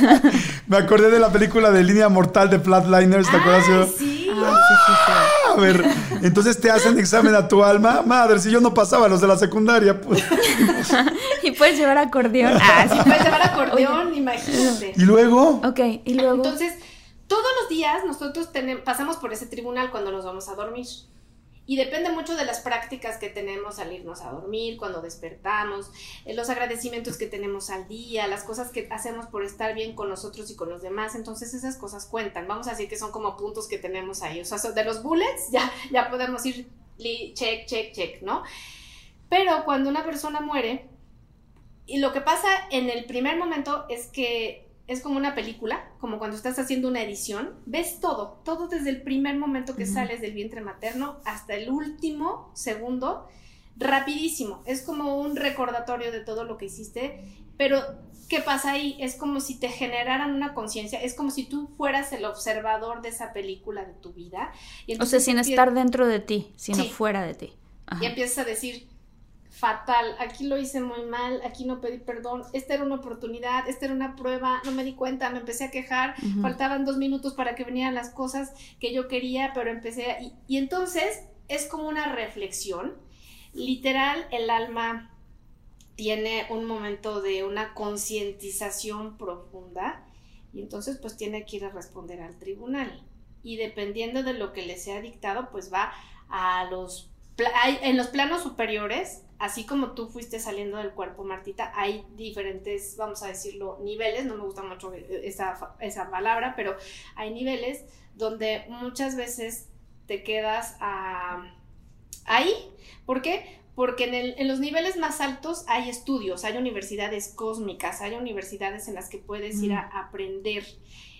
(laughs) Me acordé de la película de Línea Mortal de Flatliners, ¿te acuerdas? Sí. Ah, sí, sí, sí. A ver, entonces te hacen examen a tu alma. Madre, si yo no pasaba los de la secundaria, pues. y puedes llevar acordeón. Ah, sí, puedes llevar acordeón, imagínate. ¿Y luego? Ok, y luego. Entonces todos los días nosotros pasamos por ese tribunal cuando nos vamos a dormir. Y depende mucho de las prácticas que tenemos al irnos a dormir, cuando despertamos, eh, los agradecimientos que tenemos al día, las cosas que hacemos por estar bien con nosotros y con los demás. Entonces esas cosas cuentan. Vamos a decir que son como puntos que tenemos ahí. O sea, de los bullets ya, ya podemos ir check, check, check, ¿no? Pero cuando una persona muere, y lo que pasa en el primer momento es que es como una película, como cuando estás haciendo una edición, ves todo, todo desde el primer momento que sales del vientre materno hasta el último segundo, rapidísimo, es como un recordatorio de todo lo que hiciste, pero ¿qué pasa ahí? Es como si te generaran una conciencia, es como si tú fueras el observador de esa película de tu vida. Y o sea, sin estar dentro de ti, sino fuera de ti. Y empiezas a decir, fatal, aquí lo hice muy mal, aquí no pedí perdón, esta era una oportunidad, esta era una prueba, no me di cuenta, me empecé a quejar, faltaban dos minutos para que vinieran las cosas que yo quería, pero empecé a... Y, y entonces es como una reflexión, literal, el alma tiene un momento de una concientización profunda y entonces pues tiene que ir a responder al tribunal. Y dependiendo de lo que le sea dictado pues va a los en los planos superiores así como tú fuiste saliendo del cuerpo, Martita, hay diferentes, vamos a decirlo, niveles, no me gusta mucho esa, esa palabra, pero hay niveles donde muchas veces te quedas ahí. ¿Por qué? Porque en, el, en, los niveles más altos hay estudios, hay universidades cósmicas, hay universidades en las que puedes ir a aprender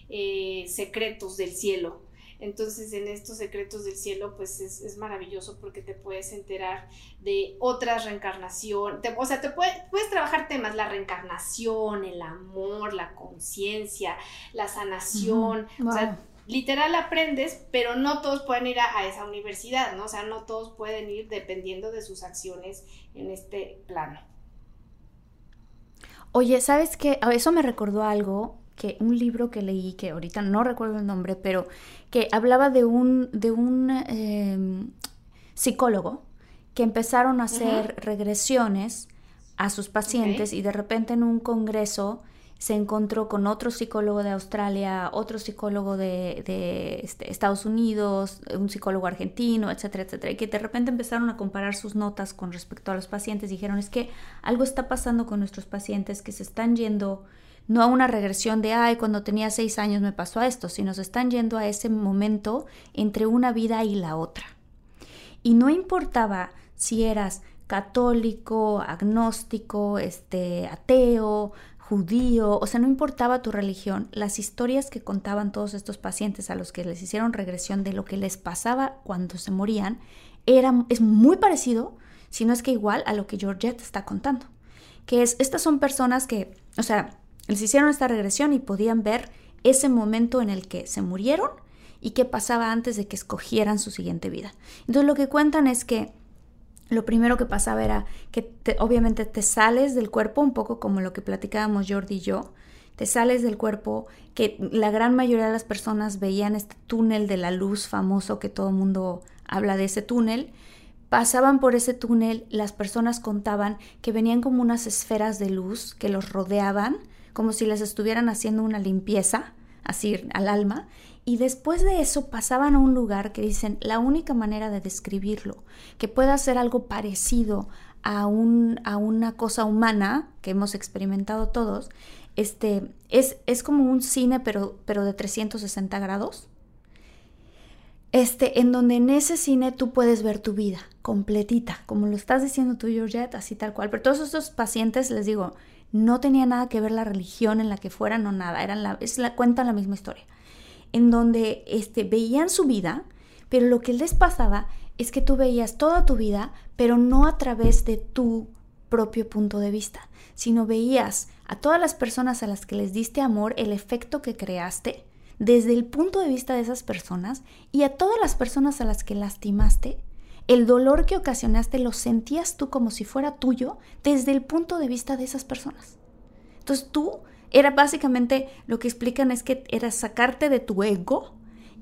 eh, secretos del cielo. Entonces, en estos secretos del cielo, pues es, maravilloso porque te puedes enterar de otras reencarnaciones. o sea, te puedes trabajar temas, la reencarnación, el amor, la conciencia, la sanación. O sea, literal aprendes, pero no todos pueden ir a, esa universidad, ¿no? O sea, no todos pueden ir dependiendo de sus acciones en este plano. Oye, ¿sabes qué? Eso me recordó algo que un libro que leí, que ahorita no recuerdo el nombre, pero que hablaba de un, de un em, psicólogo que empezaron a hacer regresiones a sus pacientes y de repente en un congreso se encontró con otro psicólogo de Australia, otro psicólogo de, este, Estados Unidos, un psicólogo argentino, etcétera, etcétera, y que de repente empezaron a comparar sus notas con respecto a los pacientes. Dijeron, es que algo está pasando con nuestros pacientes que se están yendo no a una regresión de, ay, cuando tenía seis años me pasó esto, sino se están yendo a ese momento entre una vida y la otra. Y no importaba si eras católico, agnóstico, este, ateo, judío, o sea, no importaba tu religión, las historias que contaban todos estos pacientes a los que les hicieron regresión de lo que les pasaba cuando se morían, era, es muy parecido, si no es que igual a lo que Georgette está contando, que es, estas son personas que, o sea, les hicieron esta regresión y podían ver ese momento en el que se murieron y qué pasaba antes de que escogieran su siguiente vida. Entonces lo que cuentan es que lo primero que pasaba era que obviamente te sales del cuerpo, un poco como lo que platicábamos Jordi y yo, te sales del cuerpo, que la gran mayoría de las personas veían este túnel de la luz famoso que todo el mundo habla de ese túnel, pasaban por ese túnel, las personas contaban que venían como unas esferas de luz que los rodeaban, como si les estuvieran haciendo una limpieza, así al alma, y después de eso pasaban a un lugar que dicen, la única manera de describirlo, que pueda ser algo parecido a, un, a una cosa humana que hemos experimentado todos, este, es, es como un cine pero, pero de 360 grados. Este, en donde en ese cine tú puedes ver tu vida completita, como lo estás diciendo tú, Georgette, así tal cual. Pero todos estos pacientes, les digo, no tenía nada que ver la religión en la que fueran o nada, eran la, es la, cuentan la misma historia. En donde este, veían su vida, pero lo que les pasaba es que tú veías toda tu vida, pero no a través de tu propio punto de vista, sino veías a todas las personas a las que les diste amor, el efecto que creaste desde el punto de vista de esas personas y a todas las personas a las que lastimaste, el dolor que ocasionaste lo sentías tú como si fuera tuyo desde el punto de vista de esas personas. Entonces tú era básicamente lo que explican es que era sacarte de tu ego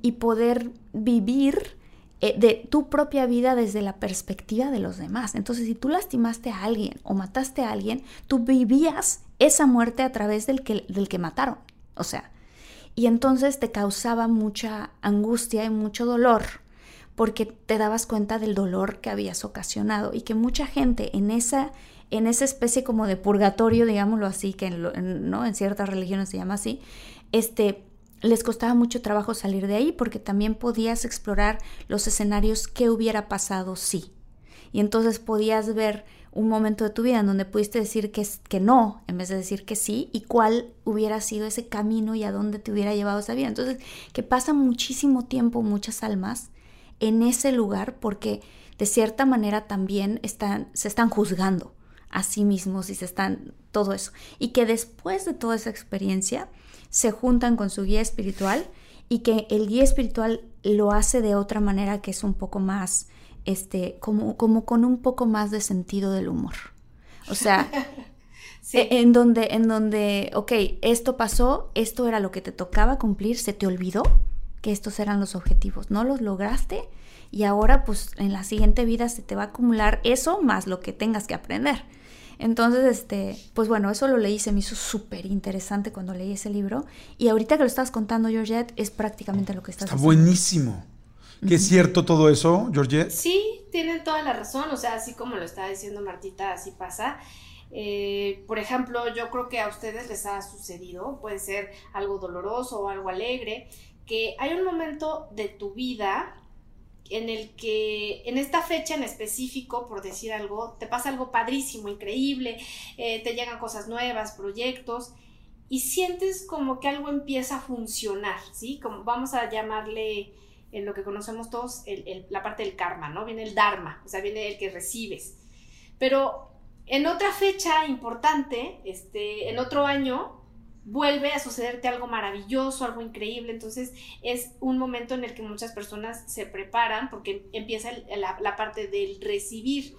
y poder vivir eh, de tu propia vida desde la perspectiva de los demás. Entonces, si tú lastimaste a alguien o mataste a alguien, tú vivías esa muerte a través del que, del que mataron. O sea, y entonces te causaba mucha angustia y mucho dolor porque te dabas cuenta del dolor que habías ocasionado y que mucha gente en esa en esa especie como de purgatorio, digámoslo así, que en, ¿no? en ciertas religiones se llama así, este, les costaba mucho trabajo salir de ahí porque también podías explorar los escenarios que hubiera pasado sí. Y entonces podías ver un momento de tu vida en donde pudiste decir que, que no en vez de decir que sí y cuál hubiera sido ese camino y a dónde te hubiera llevado esa vida. Entonces, que pasa muchísimo tiempo muchas almas en ese lugar porque de cierta manera también están, se están juzgando a sí mismos y se están todo eso. Y que después de toda esa experiencia se juntan con su guía espiritual y que el guía espiritual lo hace de otra manera que es un poco más, este, como, como con un poco más de sentido del humor. O sea, (laughs) e, en, donde, en donde, ok, esto pasó, esto era lo que te tocaba cumplir, se te olvidó que estos eran los objetivos, no los lograste y ahora pues en la siguiente vida se te va a acumular eso más lo que tengas que aprender. Entonces, este, pues bueno, eso lo leí, se me hizo súper interesante cuando leí ese libro. Y ahorita que lo estás contando, Georgette, es prácticamente lo que estás Está buenísimo. ¿Qué es cierto todo eso, Georgette? Sí, tienen toda la razón. O sea, así como lo está diciendo Martita, así pasa. Eh, por ejemplo, yo creo que a ustedes les ha sucedido, puede ser algo doloroso o algo alegre, que hay un momento de tu vida en el que en esta fecha en específico, por decir algo, te pasa algo padrísimo, increíble, eh, te llegan cosas nuevas, proyectos, y sientes como que algo empieza a funcionar, ¿sí? Como vamos a llamarle en lo que conocemos todos la parte del karma, ¿no? Viene el dharma, o sea, viene el que recibes. Pero en otra fecha importante, este, en otro año, vuelve a sucederte algo maravilloso, algo increíble. Entonces es un momento en el que muchas personas se preparan porque empieza la, parte del recibir.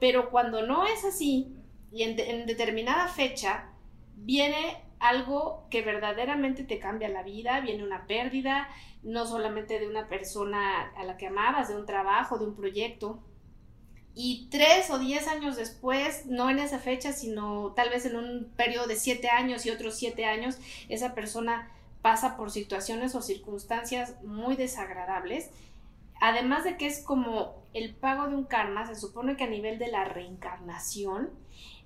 Pero cuando no es así y en, determinada fecha viene algo que verdaderamente te cambia la vida, viene una pérdida, no solamente de una persona a la que amabas, de un trabajo, de un proyecto, y tres o diez años después, no en esa fecha, sino tal vez en un periodo de siete años y otros siete años, esa persona pasa por situaciones o circunstancias muy desagradables. Además de que es como el pago de un karma, se supone que a nivel de la reencarnación,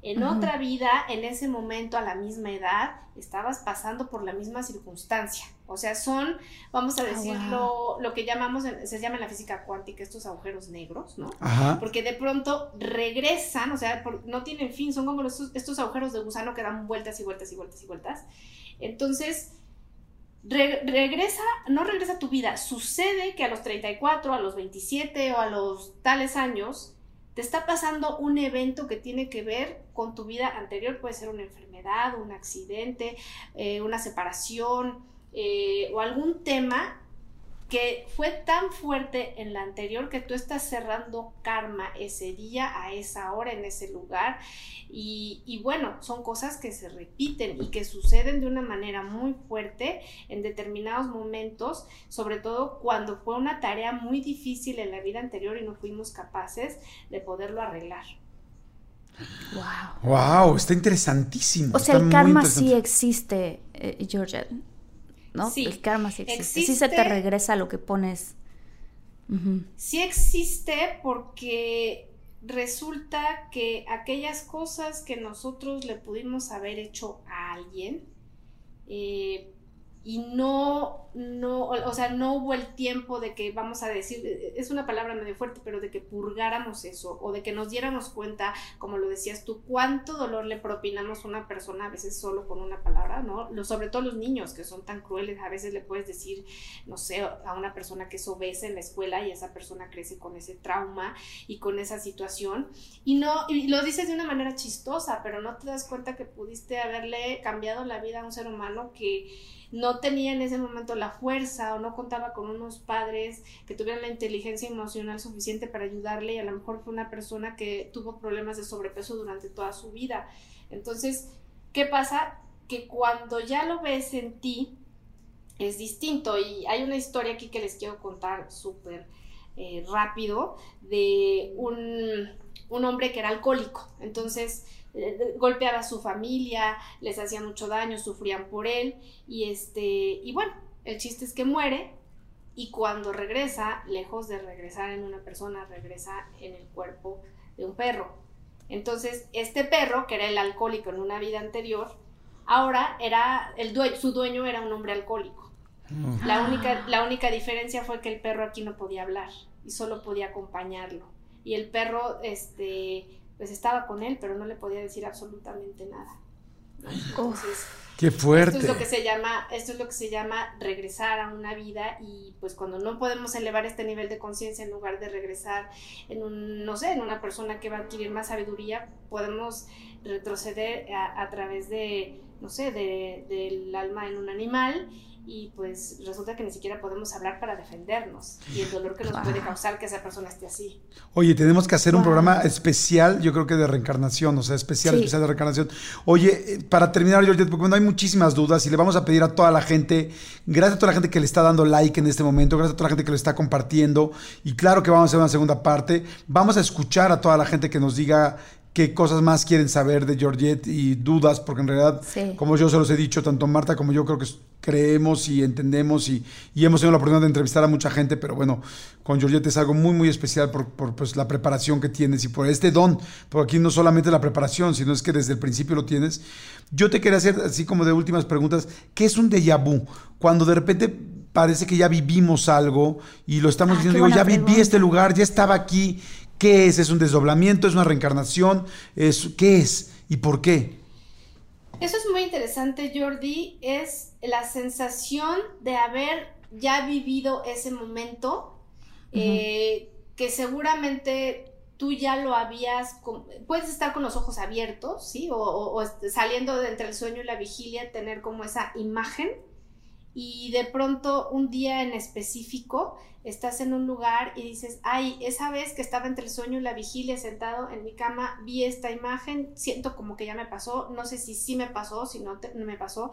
en otra vida, en ese momento, a la misma edad, estabas pasando por la misma circunstancia. O sea, son, vamos a ah, decirlo, lo que llamamos, se llama en la física cuántica estos agujeros negros, ¿no? Porque de pronto regresan, o sea, no tienen fin, son como estos, agujeros de gusano que dan vueltas y vueltas y vueltas y vueltas. Entonces, regresa, no regresa a tu vida, sucede que a los 34, a los 27 o a los tales años, te está pasando un evento que tiene que ver con tu vida anterior, puede ser una enfermedad, un accidente, eh, una separación eh, o algún tema que fue tan fuerte en la anterior que tú estás cerrando karma ese día, a esa hora, en ese lugar. Y, bueno, son cosas que se repiten y que suceden de una manera muy fuerte en determinados momentos, sobre todo cuando fue una tarea muy difícil en la vida anterior y no fuimos capaces de poderlo arreglar. Wow. Wow, está interesantísimo. O sea, el karma sí existe, eh, Georgia. ¿no? Sí, el karma sí existe. Sí se te regresa lo que pones. Sí existe porque resulta que aquellas cosas que nosotros le pudimos haber hecho a alguien, eh, y no, no, o sea, no hubo el tiempo de que, vamos a decir, es una palabra medio fuerte, pero de que purgáramos eso o de que nos diéramos cuenta, como lo decías tú, cuánto dolor le propinamos a una persona a veces solo con una palabra, ¿no? sobre todo los niños que son tan crueles, a veces le puedes decir, no sé, a una persona que es obesa en la escuela y esa persona crece con ese trauma y con esa situación y no, y lo dices de una manera chistosa, pero no te das cuenta que pudiste haberle cambiado la vida a un ser humano que no tenía en ese momento la fuerza o no contaba con unos padres que tuvieran la inteligencia emocional suficiente para ayudarle y a lo mejor fue una persona que tuvo problemas de sobrepeso durante toda su vida. Entonces, ¿qué pasa? Que cuando ya lo ves en ti, es distinto y hay una historia aquí que les quiero contar súper eh, rápido de un, un hombre que era alcohólico. Entonces, golpeaba a su familia, les hacía mucho daño, sufrían por él y este y bueno, el chiste es que muere y cuando regresa, lejos de regresar en una persona, regresa en el cuerpo de un perro. Entonces, este perro, que era el alcohólico en una vida anterior, ahora era el dueño, su dueño era un hombre alcohólico. La única, la única diferencia fue que el perro aquí no podía hablar y solo podía acompañarlo. Y el perro, este, pues estaba con él, pero no le podía decir absolutamente nada. Entonces, qué fuerte. Esto es lo que se llama, esto es lo que se llama regresar a una vida y pues cuando no podemos elevar este nivel de conciencia en lugar de regresar en un, no sé, en una persona que va a adquirir más sabiduría, podemos retroceder a, a través de, no sé, de, del alma en un animal y pues resulta que ni siquiera podemos hablar para defendernos y el dolor que nos puede causar que esa persona esté así. Oye, tenemos que hacer un programa especial, yo creo que de reencarnación, o sea, especial, especial de reencarnación. Oye, eh, para terminar, George, porque bueno, hay muchísimas dudas y le vamos a pedir a toda la gente, gracias a toda la gente que le está dando like en este momento, gracias a toda la gente que lo está compartiendo y claro que vamos a hacer una segunda parte, vamos a escuchar a toda la gente que nos diga qué cosas más quieren saber de Georgette y dudas, porque en realidad, como yo se los he dicho, tanto Marta como yo creo que creemos y entendemos y, hemos tenido la oportunidad de entrevistar a mucha gente, pero bueno, con Georgette es algo muy, muy especial por, pues, la preparación que tienes y por este don, porque aquí no solamente la preparación, sino es que desde el principio lo tienes. Yo te quería hacer, así como de últimas preguntas, ¿qué es un déjà vu? Cuando de repente parece que ya vivimos algo y lo estamos ah, diciendo, digo, ya viví este lugar, ya estaba aquí, ¿Qué es? ¿Es un desdoblamiento? ¿Es una reencarnación? ¿Es, ¿Qué es? ¿Y por qué? Eso es muy interesante, Jordi. Es la sensación de haber ya vivido ese momento, eh, que seguramente tú ya lo habías, puedes estar con los ojos abiertos, ¿sí? O, o, saliendo de entre el sueño y la vigilia, tener como esa imagen y de pronto un día en específico estás en un lugar y dices, ay, esa vez que estaba entre el sueño y la vigilia sentado en mi cama, vi esta imagen, siento como que ya me pasó, no sé si sí me pasó, si no, me pasó,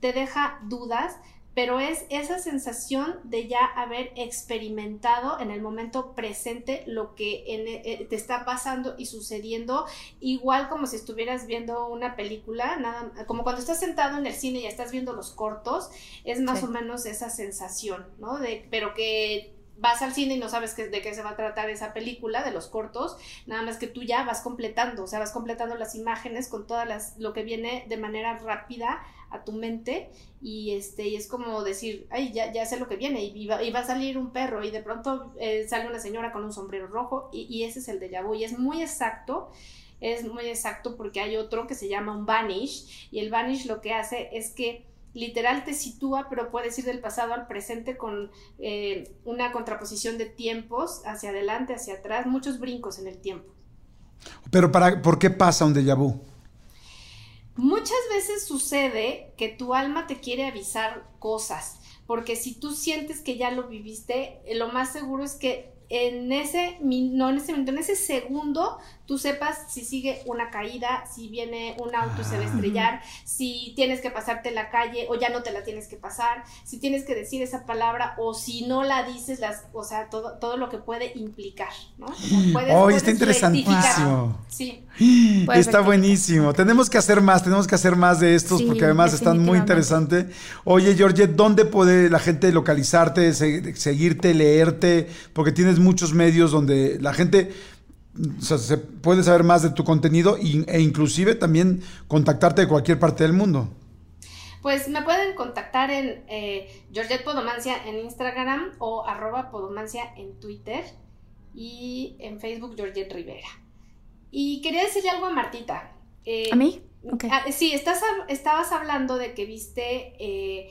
te deja dudas, pero es esa sensación de ya haber experimentado en el momento presente lo que eh, te está pasando y sucediendo, igual como si estuvieras viendo una película, nada, como cuando estás sentado en el cine y estás viendo los cortos, es más o menos esa sensación, ¿no? De, pero que vas al cine y no sabes de qué se va a tratar esa película, de los cortos, nada más que tú ya vas completando, o sea, vas completando las imágenes con todas lo que viene de manera rápida a tu mente y este y es como decir, ay, ya, ya sé lo que viene y va, y va a salir un perro y de pronto eh, sale una señora con un sombrero rojo y, y ese es el de vu y es muy exacto es muy exacto porque hay otro que se llama un vanish y el vanish lo que hace es que literal te sitúa, pero puedes ir del pasado al presente con eh, una contraposición de tiempos hacia adelante, hacia atrás, muchos brincos en el tiempo. Pero para, ¿por qué pasa un déjà vu? Muchas veces sucede que tu alma te quiere avisar cosas, porque si tú sientes que ya lo viviste, lo más seguro es que en ese, no en ese en ese segundo, tú sepas si sigue una caída, si viene un auto y se va a ah. estrellar, si tienes que pasarte la calle o ya no te la tienes que pasar, si tienes que decir esa palabra o si no la dices, las, o sea, todo, todo lo que puede implicar, ¿no? O está interesantísimo. Sí. (gasps) Está buenísimo. Tenemos que hacer más, tenemos que hacer más de estos porque además están muy interesantes. Oye, Georgette, ¿dónde puede la gente localizarte, seguirte, leerte? Porque tienes muchos medios donde la gente o sea, se puede saber más de tu contenido e inclusive también contactarte de cualquier parte del mundo. Pues me pueden contactar en eh, Georgette Podomancia en Instagram o arroba Podomancia en Twitter y en Facebook Georgette Rivera. Y quería decirle algo a Martita. Eh, ¿A mí? Ah, sí, estás, estabas hablando de que viste, eh,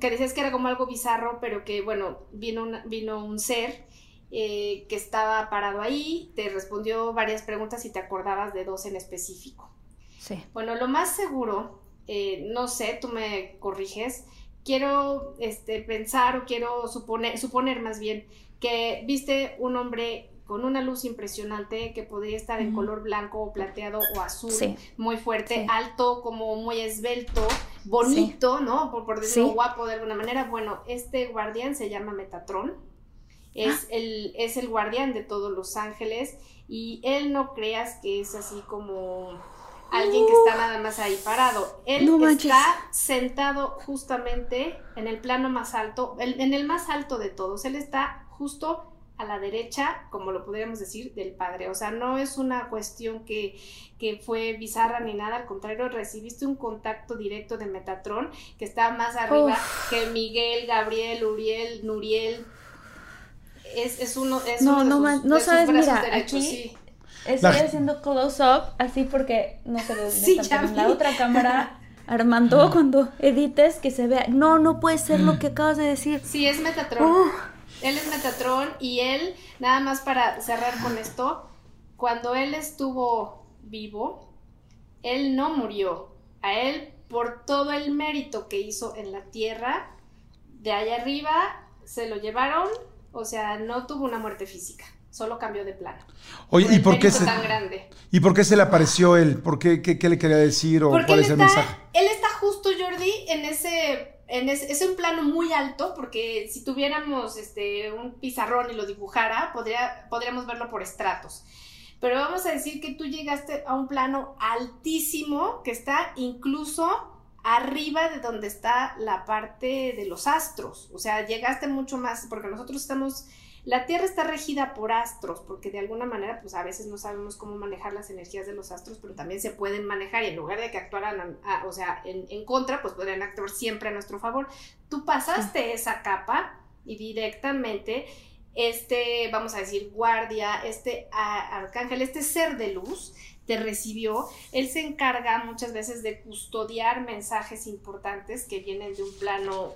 que decías que era como algo bizarro, pero que bueno, vino, vino un ser eh, que estaba parado ahí, te respondió varias preguntas y te acordabas de dos en específico. Sí. Bueno, lo más seguro, eh, no sé, tú me corriges, quiero este, pensar o quiero suponer, suponer más bien que viste un hombre con una luz impresionante que podría estar en color blanco o plateado o azul, muy fuerte, alto, como muy esbelto, bonito, ¿no? Por, por decirlo guapo de alguna manera. Bueno, este guardián se llama Metatron es, el, es el guardián de todos los ángeles y él no creas que es así como alguien que está nada más ahí parado. Él está sentado justamente en el plano más alto, en el más alto de todos. Él está justo a la derecha, como lo podríamos decir, del padre. O sea, no es una cuestión que, que, fue bizarra ni nada, al contrario, recibiste un contacto directo de Metatron, que está más arriba que Miguel, Gabriel, Uriel, Nuriel, es, es uno, es no, uno no, no sabes, mira, aquí estoy haciendo close up así porque no se ve sí, en la otra cámara (laughs) Armando cuando edites que se vea. No no puede ser lo que acabas de decir. Sí es Metatron. Él es Metatron y él nada más para cerrar con esto cuando él estuvo vivo él no murió. A él por todo el mérito que hizo en la tierra de allá arriba se lo llevaron o sea, no tuvo una muerte física, solo cambió de plano. Oye, ¿y por qué se, tan grande. ¿Y por qué se le apareció él? ¿Por qué, qué, le quería decir o cuál es el mensaje? Él está justo, Jordi, en ese, en ese, es un plano muy alto, porque si tuviéramos este, un pizarrón y lo dibujara, podría, podríamos verlo por estratos. Pero vamos a decir que tú llegaste a un plano altísimo que está incluso arriba de donde está la parte de los astros. O sea, llegaste mucho más, porque nosotros estamos, la Tierra está regida por astros, porque de alguna manera, pues a veces no sabemos cómo manejar las energías de los astros, pero también se pueden manejar y en lugar de que actuaran, o sea, en, contra, pues podrían actuar siempre a nuestro favor. Tú pasaste esa capa y directamente este, vamos a decir, guardia, este arcángel, este ser de luz, te recibió, él se encarga muchas veces de custodiar mensajes importantes que vienen de un plano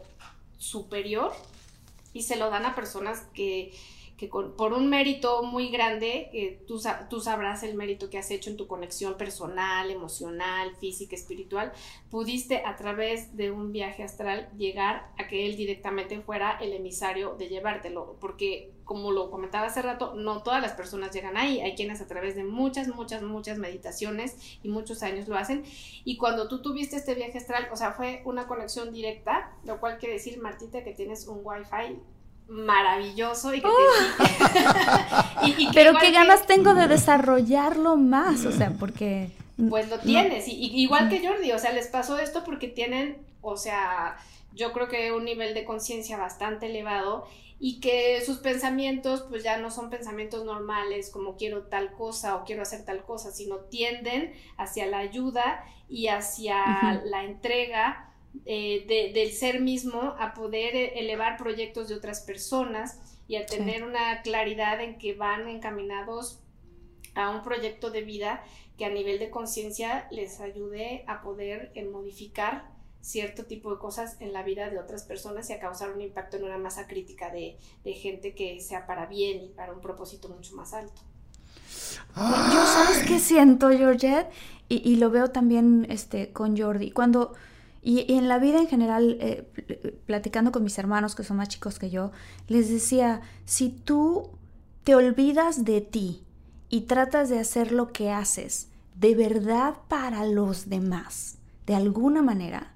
superior y se lo dan a personas que, que por un mérito muy grande, tú, tú sabrás el mérito que has hecho en tu conexión personal, emocional, física, espiritual, pudiste a través de un viaje astral llegar a que él directamente fuera el emisario de llevártelo, porque como lo comentaba hace rato, no todas las personas llegan ahí, hay quienes a través de muchas, muchas, muchas meditaciones y muchos años lo hacen, y cuando tú tuviste este viaje astral, o sea, fue una conexión directa, lo cual quiere decir, Martita, que tienes un wifi maravilloso y que, ¡Oh! (laughs) pero qué ganas tengo de desarrollarlo más, o sea, porque pues lo tienes y, igual que Jordi, o sea, les pasó esto porque tienen, o sea, yo creo que un nivel de conciencia bastante elevado y que sus pensamientos pues ya no son pensamientos normales como quiero tal cosa o quiero hacer tal cosa, sino tienden hacia la ayuda y hacia la entrega eh, del ser mismo a poder eh, elevar proyectos de otras personas y a tener una claridad en que van encaminados a un proyecto de vida que a nivel de conciencia les ayude a poder eh, modificar cierto tipo de cosas en la vida de otras personas y a causar un impacto en una masa crítica de, gente que sea para bien y para un propósito mucho más alto. Yo sabes qué siento, Georgette, y, y, lo veo también este, con Jordi. Cuando y, en la vida en general, eh, platicando con mis hermanos que son más chicos que yo, les decía, si tú te olvidas de ti y tratas de hacer lo que haces de verdad para los demás, de alguna manera,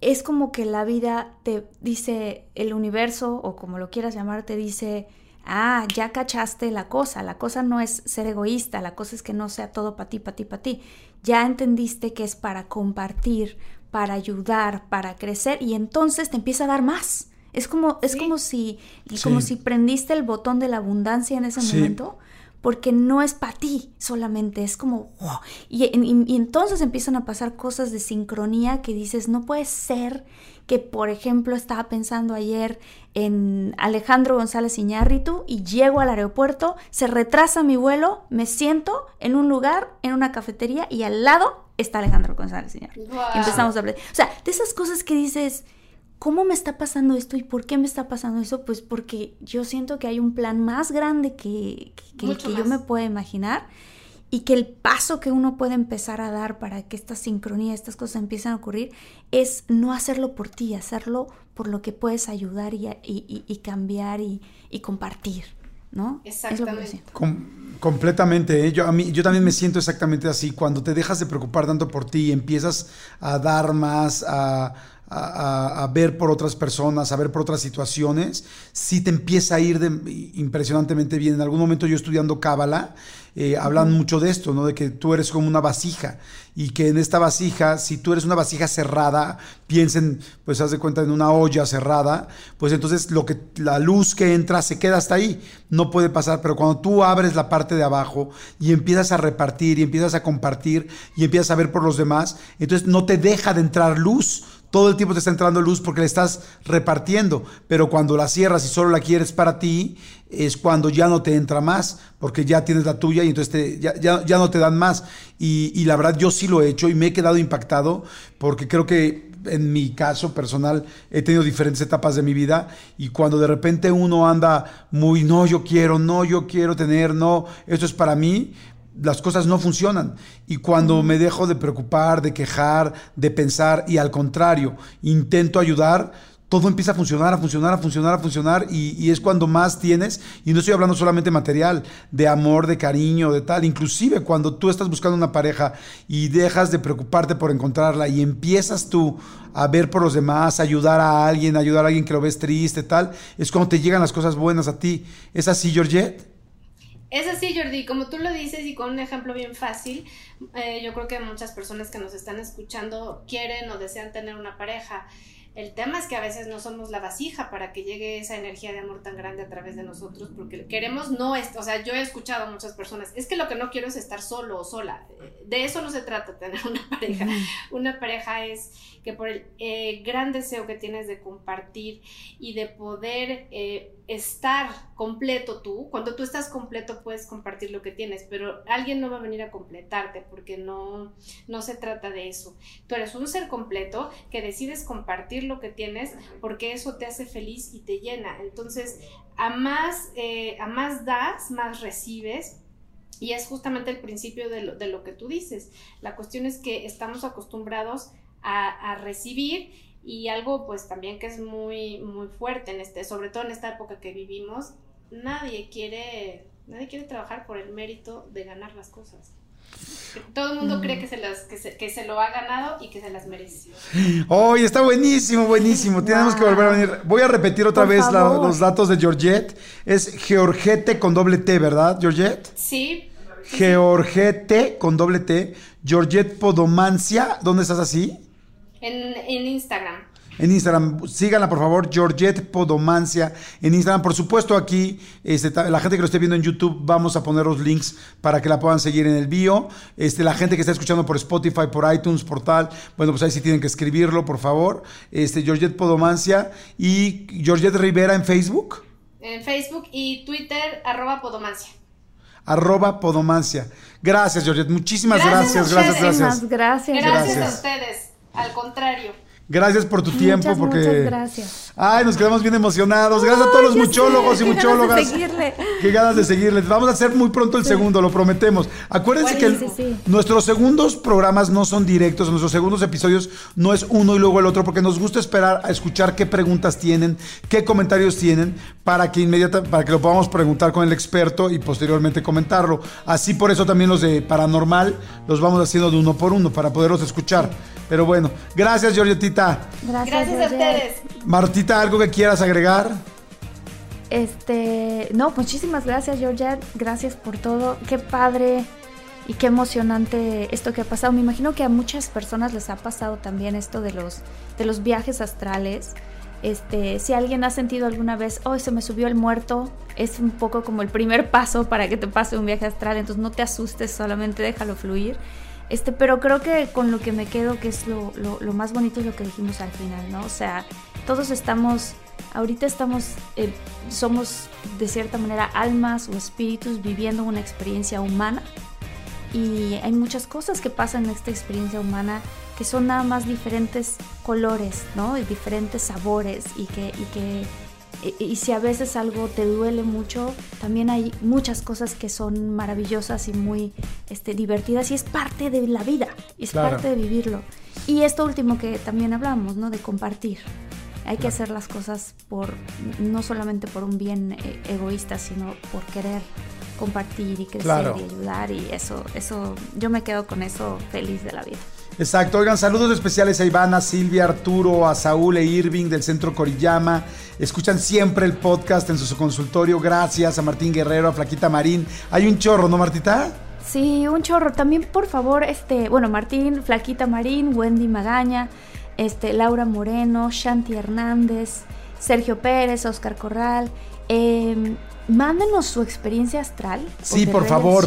es como que la vida te dice, el universo o como lo quieras llamar, te dice, ah, ya cachaste la cosa, la cosa no es ser egoísta, la cosa es que no sea todo para ti, para ti, para ti. Ya entendiste que es para compartir, para ayudar, para crecer y entonces te empieza a dar más. Es como, es como si, como si prendiste el botón de la abundancia en ese momento, porque no es para ti solamente, es como, y, y, entonces empiezan a pasar cosas de sincronía que dices, no puede ser que, por ejemplo, estaba pensando ayer en Alejandro González Iñárritu y llego al aeropuerto, se retrasa mi vuelo, me siento en un lugar, en una cafetería y al lado está Alejandro González. Y empezamos a hablar. O sea, de esas cosas que dices, ¿cómo me está pasando esto y por qué me está pasando eso? Pues porque yo siento que hay un plan más grande que, que, el que yo me puedo imaginar y que el paso que uno puede empezar a dar para que esta sincronía, estas cosas empiecen a ocurrir, es no hacerlo por ti, hacerlo por lo que puedes ayudar y, y, cambiar y, compartir, ¿no? Exactamente. completamente. ¿eh? Yo, a mí, yo también me siento exactamente así. Cuando te dejas de preocupar tanto por ti y empiezas a dar más, a a, ver por otras personas, a ver por otras situaciones, sí te empieza a ir impresionantemente bien. En algún momento yo estudiando Cábala, eh, hablan mucho de esto, ¿no? De que tú eres como una vasija y que en esta vasija, si tú eres una vasija cerrada, piensen, pues haz de cuenta en una olla cerrada, pues entonces lo que la luz que entra se queda hasta ahí, no puede pasar, pero cuando tú abres la parte de abajo y empiezas a repartir y empiezas a compartir y empiezas a ver por los demás, entonces no te deja de entrar luz todo el tiempo te está entrando luz porque le estás repartiendo, pero cuando la cierras y solo la quieres para ti, es cuando ya no te entra más, porque ya tienes la tuya y entonces ya, ya, no te dan más. Y, y, la verdad yo sí lo he hecho y me he quedado impactado porque creo que en mi caso personal he tenido diferentes etapas de mi vida y cuando de repente uno anda muy, no, yo quiero, no, yo quiero tener, no, esto es para mí, las cosas no funcionan. Y cuando me dejo de preocupar, de quejar, de pensar y al contrario, intento ayudar, todo empieza a funcionar, a funcionar, a funcionar, a funcionar y, es cuando más tienes, y no estoy hablando solamente material, de amor, de cariño, de tal, inclusive cuando tú estás buscando una pareja y dejas de preocuparte por encontrarla y empiezas tú a ver por los demás, ayudar a alguien, ayudar a alguien que lo ves triste, tal, es cuando te llegan las cosas buenas a ti. ¿Es así, Georgette? Es así, Jordi, como tú lo dices y con un ejemplo bien fácil, eh, yo creo que muchas personas que nos están escuchando quieren o desean tener una pareja. El tema es que a veces no somos la vasija para que llegue esa energía de amor tan grande a través de nosotros, porque queremos no, es, o sea, yo he escuchado a muchas personas, es que lo que no quiero es estar solo o sola. De eso no se trata (laughs) tener una pareja. Una pareja es que por el eh, gran deseo que tienes de compartir y de poder... Eh, estar completo tú, cuando tú estás completo puedes compartir lo que tienes, pero alguien no va a venir a completarte porque no, no se trata de eso. Tú eres un ser completo que decides compartir lo que tienes porque eso te hace feliz y te llena. Entonces, a más, eh, a más das, más recibes. Y es justamente el principio de lo, de lo que tú dices. La cuestión es que estamos acostumbrados a, a recibir y algo pues también que es muy, muy fuerte en este, sobre todo en esta época que vivimos, nadie quiere, nadie quiere trabajar por el mérito de ganar las cosas. Todo el mundo cree que se, las, que, se, que se lo ha ganado y que se las merece. Hoy está buenísimo, buenísimo. Tenemos que volver a venir. Voy a repetir otra Por vez la- los datos de Georgette. Es Georgette con doble T, ¿verdad, Georgette? Sí, Georgette con doble T. Georgette Podomancia. ¿Dónde estás así? En, en Instagram. En Instagram, síganla por favor, Georgette Podomancia en Instagram. Por supuesto, aquí, este, la gente que lo esté viendo en YouTube, vamos a poner los links para que la puedan seguir en el bio. Este, la gente que está escuchando por Spotify, por iTunes, por tal, bueno, pues ahí sí tienen que escribirlo, por favor. Este, Georgette Podomancia y Georgette Rivera en Facebook, En Facebook y Twitter, arroba podomancia. arroba Podomancia. Gracias, Georgette. Muchísimas Gracias gracias. Gracias, gracias. Gracias, Gracias. a ustedes. Al contrario. Gracias por tu tiempo, Muchas, porque. muchas gracias. Ay, nos quedamos bien emocionados. Gracias a todos los muchólogos sé, y qué ganas de muchólogas. seguirle. Qué ganas de seguirles. Vamos a hacer muy pronto el segundo, lo prometemos. Acuérdense que el- Sí, sí, sí. nuestros segundos programas no son directos, nuestros segundos episodios no es uno y luego el otro, porque nos gusta esperar a escuchar qué preguntas tienen, qué comentarios tienen, para que inmediata, para que lo podamos preguntar con el experto y posteriormente comentarlo. Así por eso también los de paranormal los vamos haciendo de uno por uno para poderlos escuchar. Pero bueno, gracias, Georgetita. Gracias, Gracias a ustedes. Martita, ¿algo que quieras agregar? Este, no, muchísimas gracias, Georgette. Gracias por todo. Qué padre y qué emocionante esto que ha pasado. Me imagino que a muchas personas les ha pasado también esto de los, de los viajes astrales. Este, si alguien ha sentido alguna vez, oh, se me subió el muerto, es un poco como el primer paso para que te pase un viaje astral. Entonces no te asustes, solamente déjalo fluir. Este, pero creo que con lo que me quedo, que es lo, lo- lo más bonito, es lo que dijimos al final, ¿no? O sea, todos estamos, ahorita estamos, eh, somos de cierta manera almas o espíritus viviendo una experiencia humana y hay muchas cosas que pasan en esta experiencia humana que son nada más diferentes colores, ¿no? Y diferentes sabores y que, y que y, si a veces algo te duele mucho, también hay muchas cosas que son maravillosas y muy este, divertidas y es parte de la vida, es Claro. parte de vivirlo. Y esto último que también hablamos, ¿no? De compartir. Hay que hacer las cosas por no solamente por un bien eh, egoísta, sino por querer compartir y crecer Claro. y ayudar y eso, eso, yo me quedo con eso feliz de la vida. Exacto, oigan, saludos especiales a Ivana, Silvia, Arturo, a Saúl e Irving del Centro Corillama. Escuchan siempre el podcast en su consultorio. Gracias a Martín Guerrero, a Flaquita Marín. Hay un chorro, ¿no, Martita? Sí, un chorro. También, por favor, este, bueno, Martín, Flaquita Marín, Wendy Magaña, este, Laura Moreno, Shanti Hernández, Sergio Pérez, Oscar Corral. eh, mándenos su experiencia astral. Sí, por favor.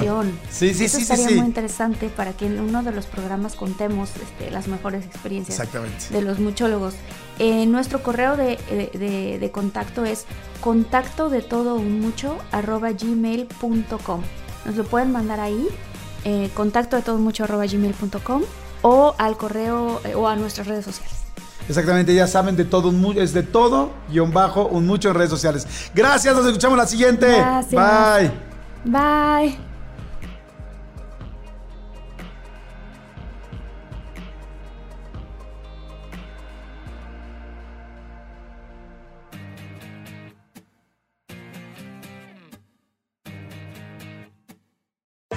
Sí, sí, Eso sí, sí. muy interesante para que en uno de los programas contemos este, las mejores experiencias de los muchólogos. Eh, nuestro correo de, de- de- contacto es contacto de todo un mucho arroba gmail.com. Nos lo pueden mandar ahí, eh, contacto de todo un mucho arroba gmail.com o al correo eh, o a nuestras redes sociales. Exactamente, ya saben de todo, es de todo, guion bajo, un mucho en redes sociales. Gracias, nos escuchamos la siguiente. Gracias. Bye. Bye.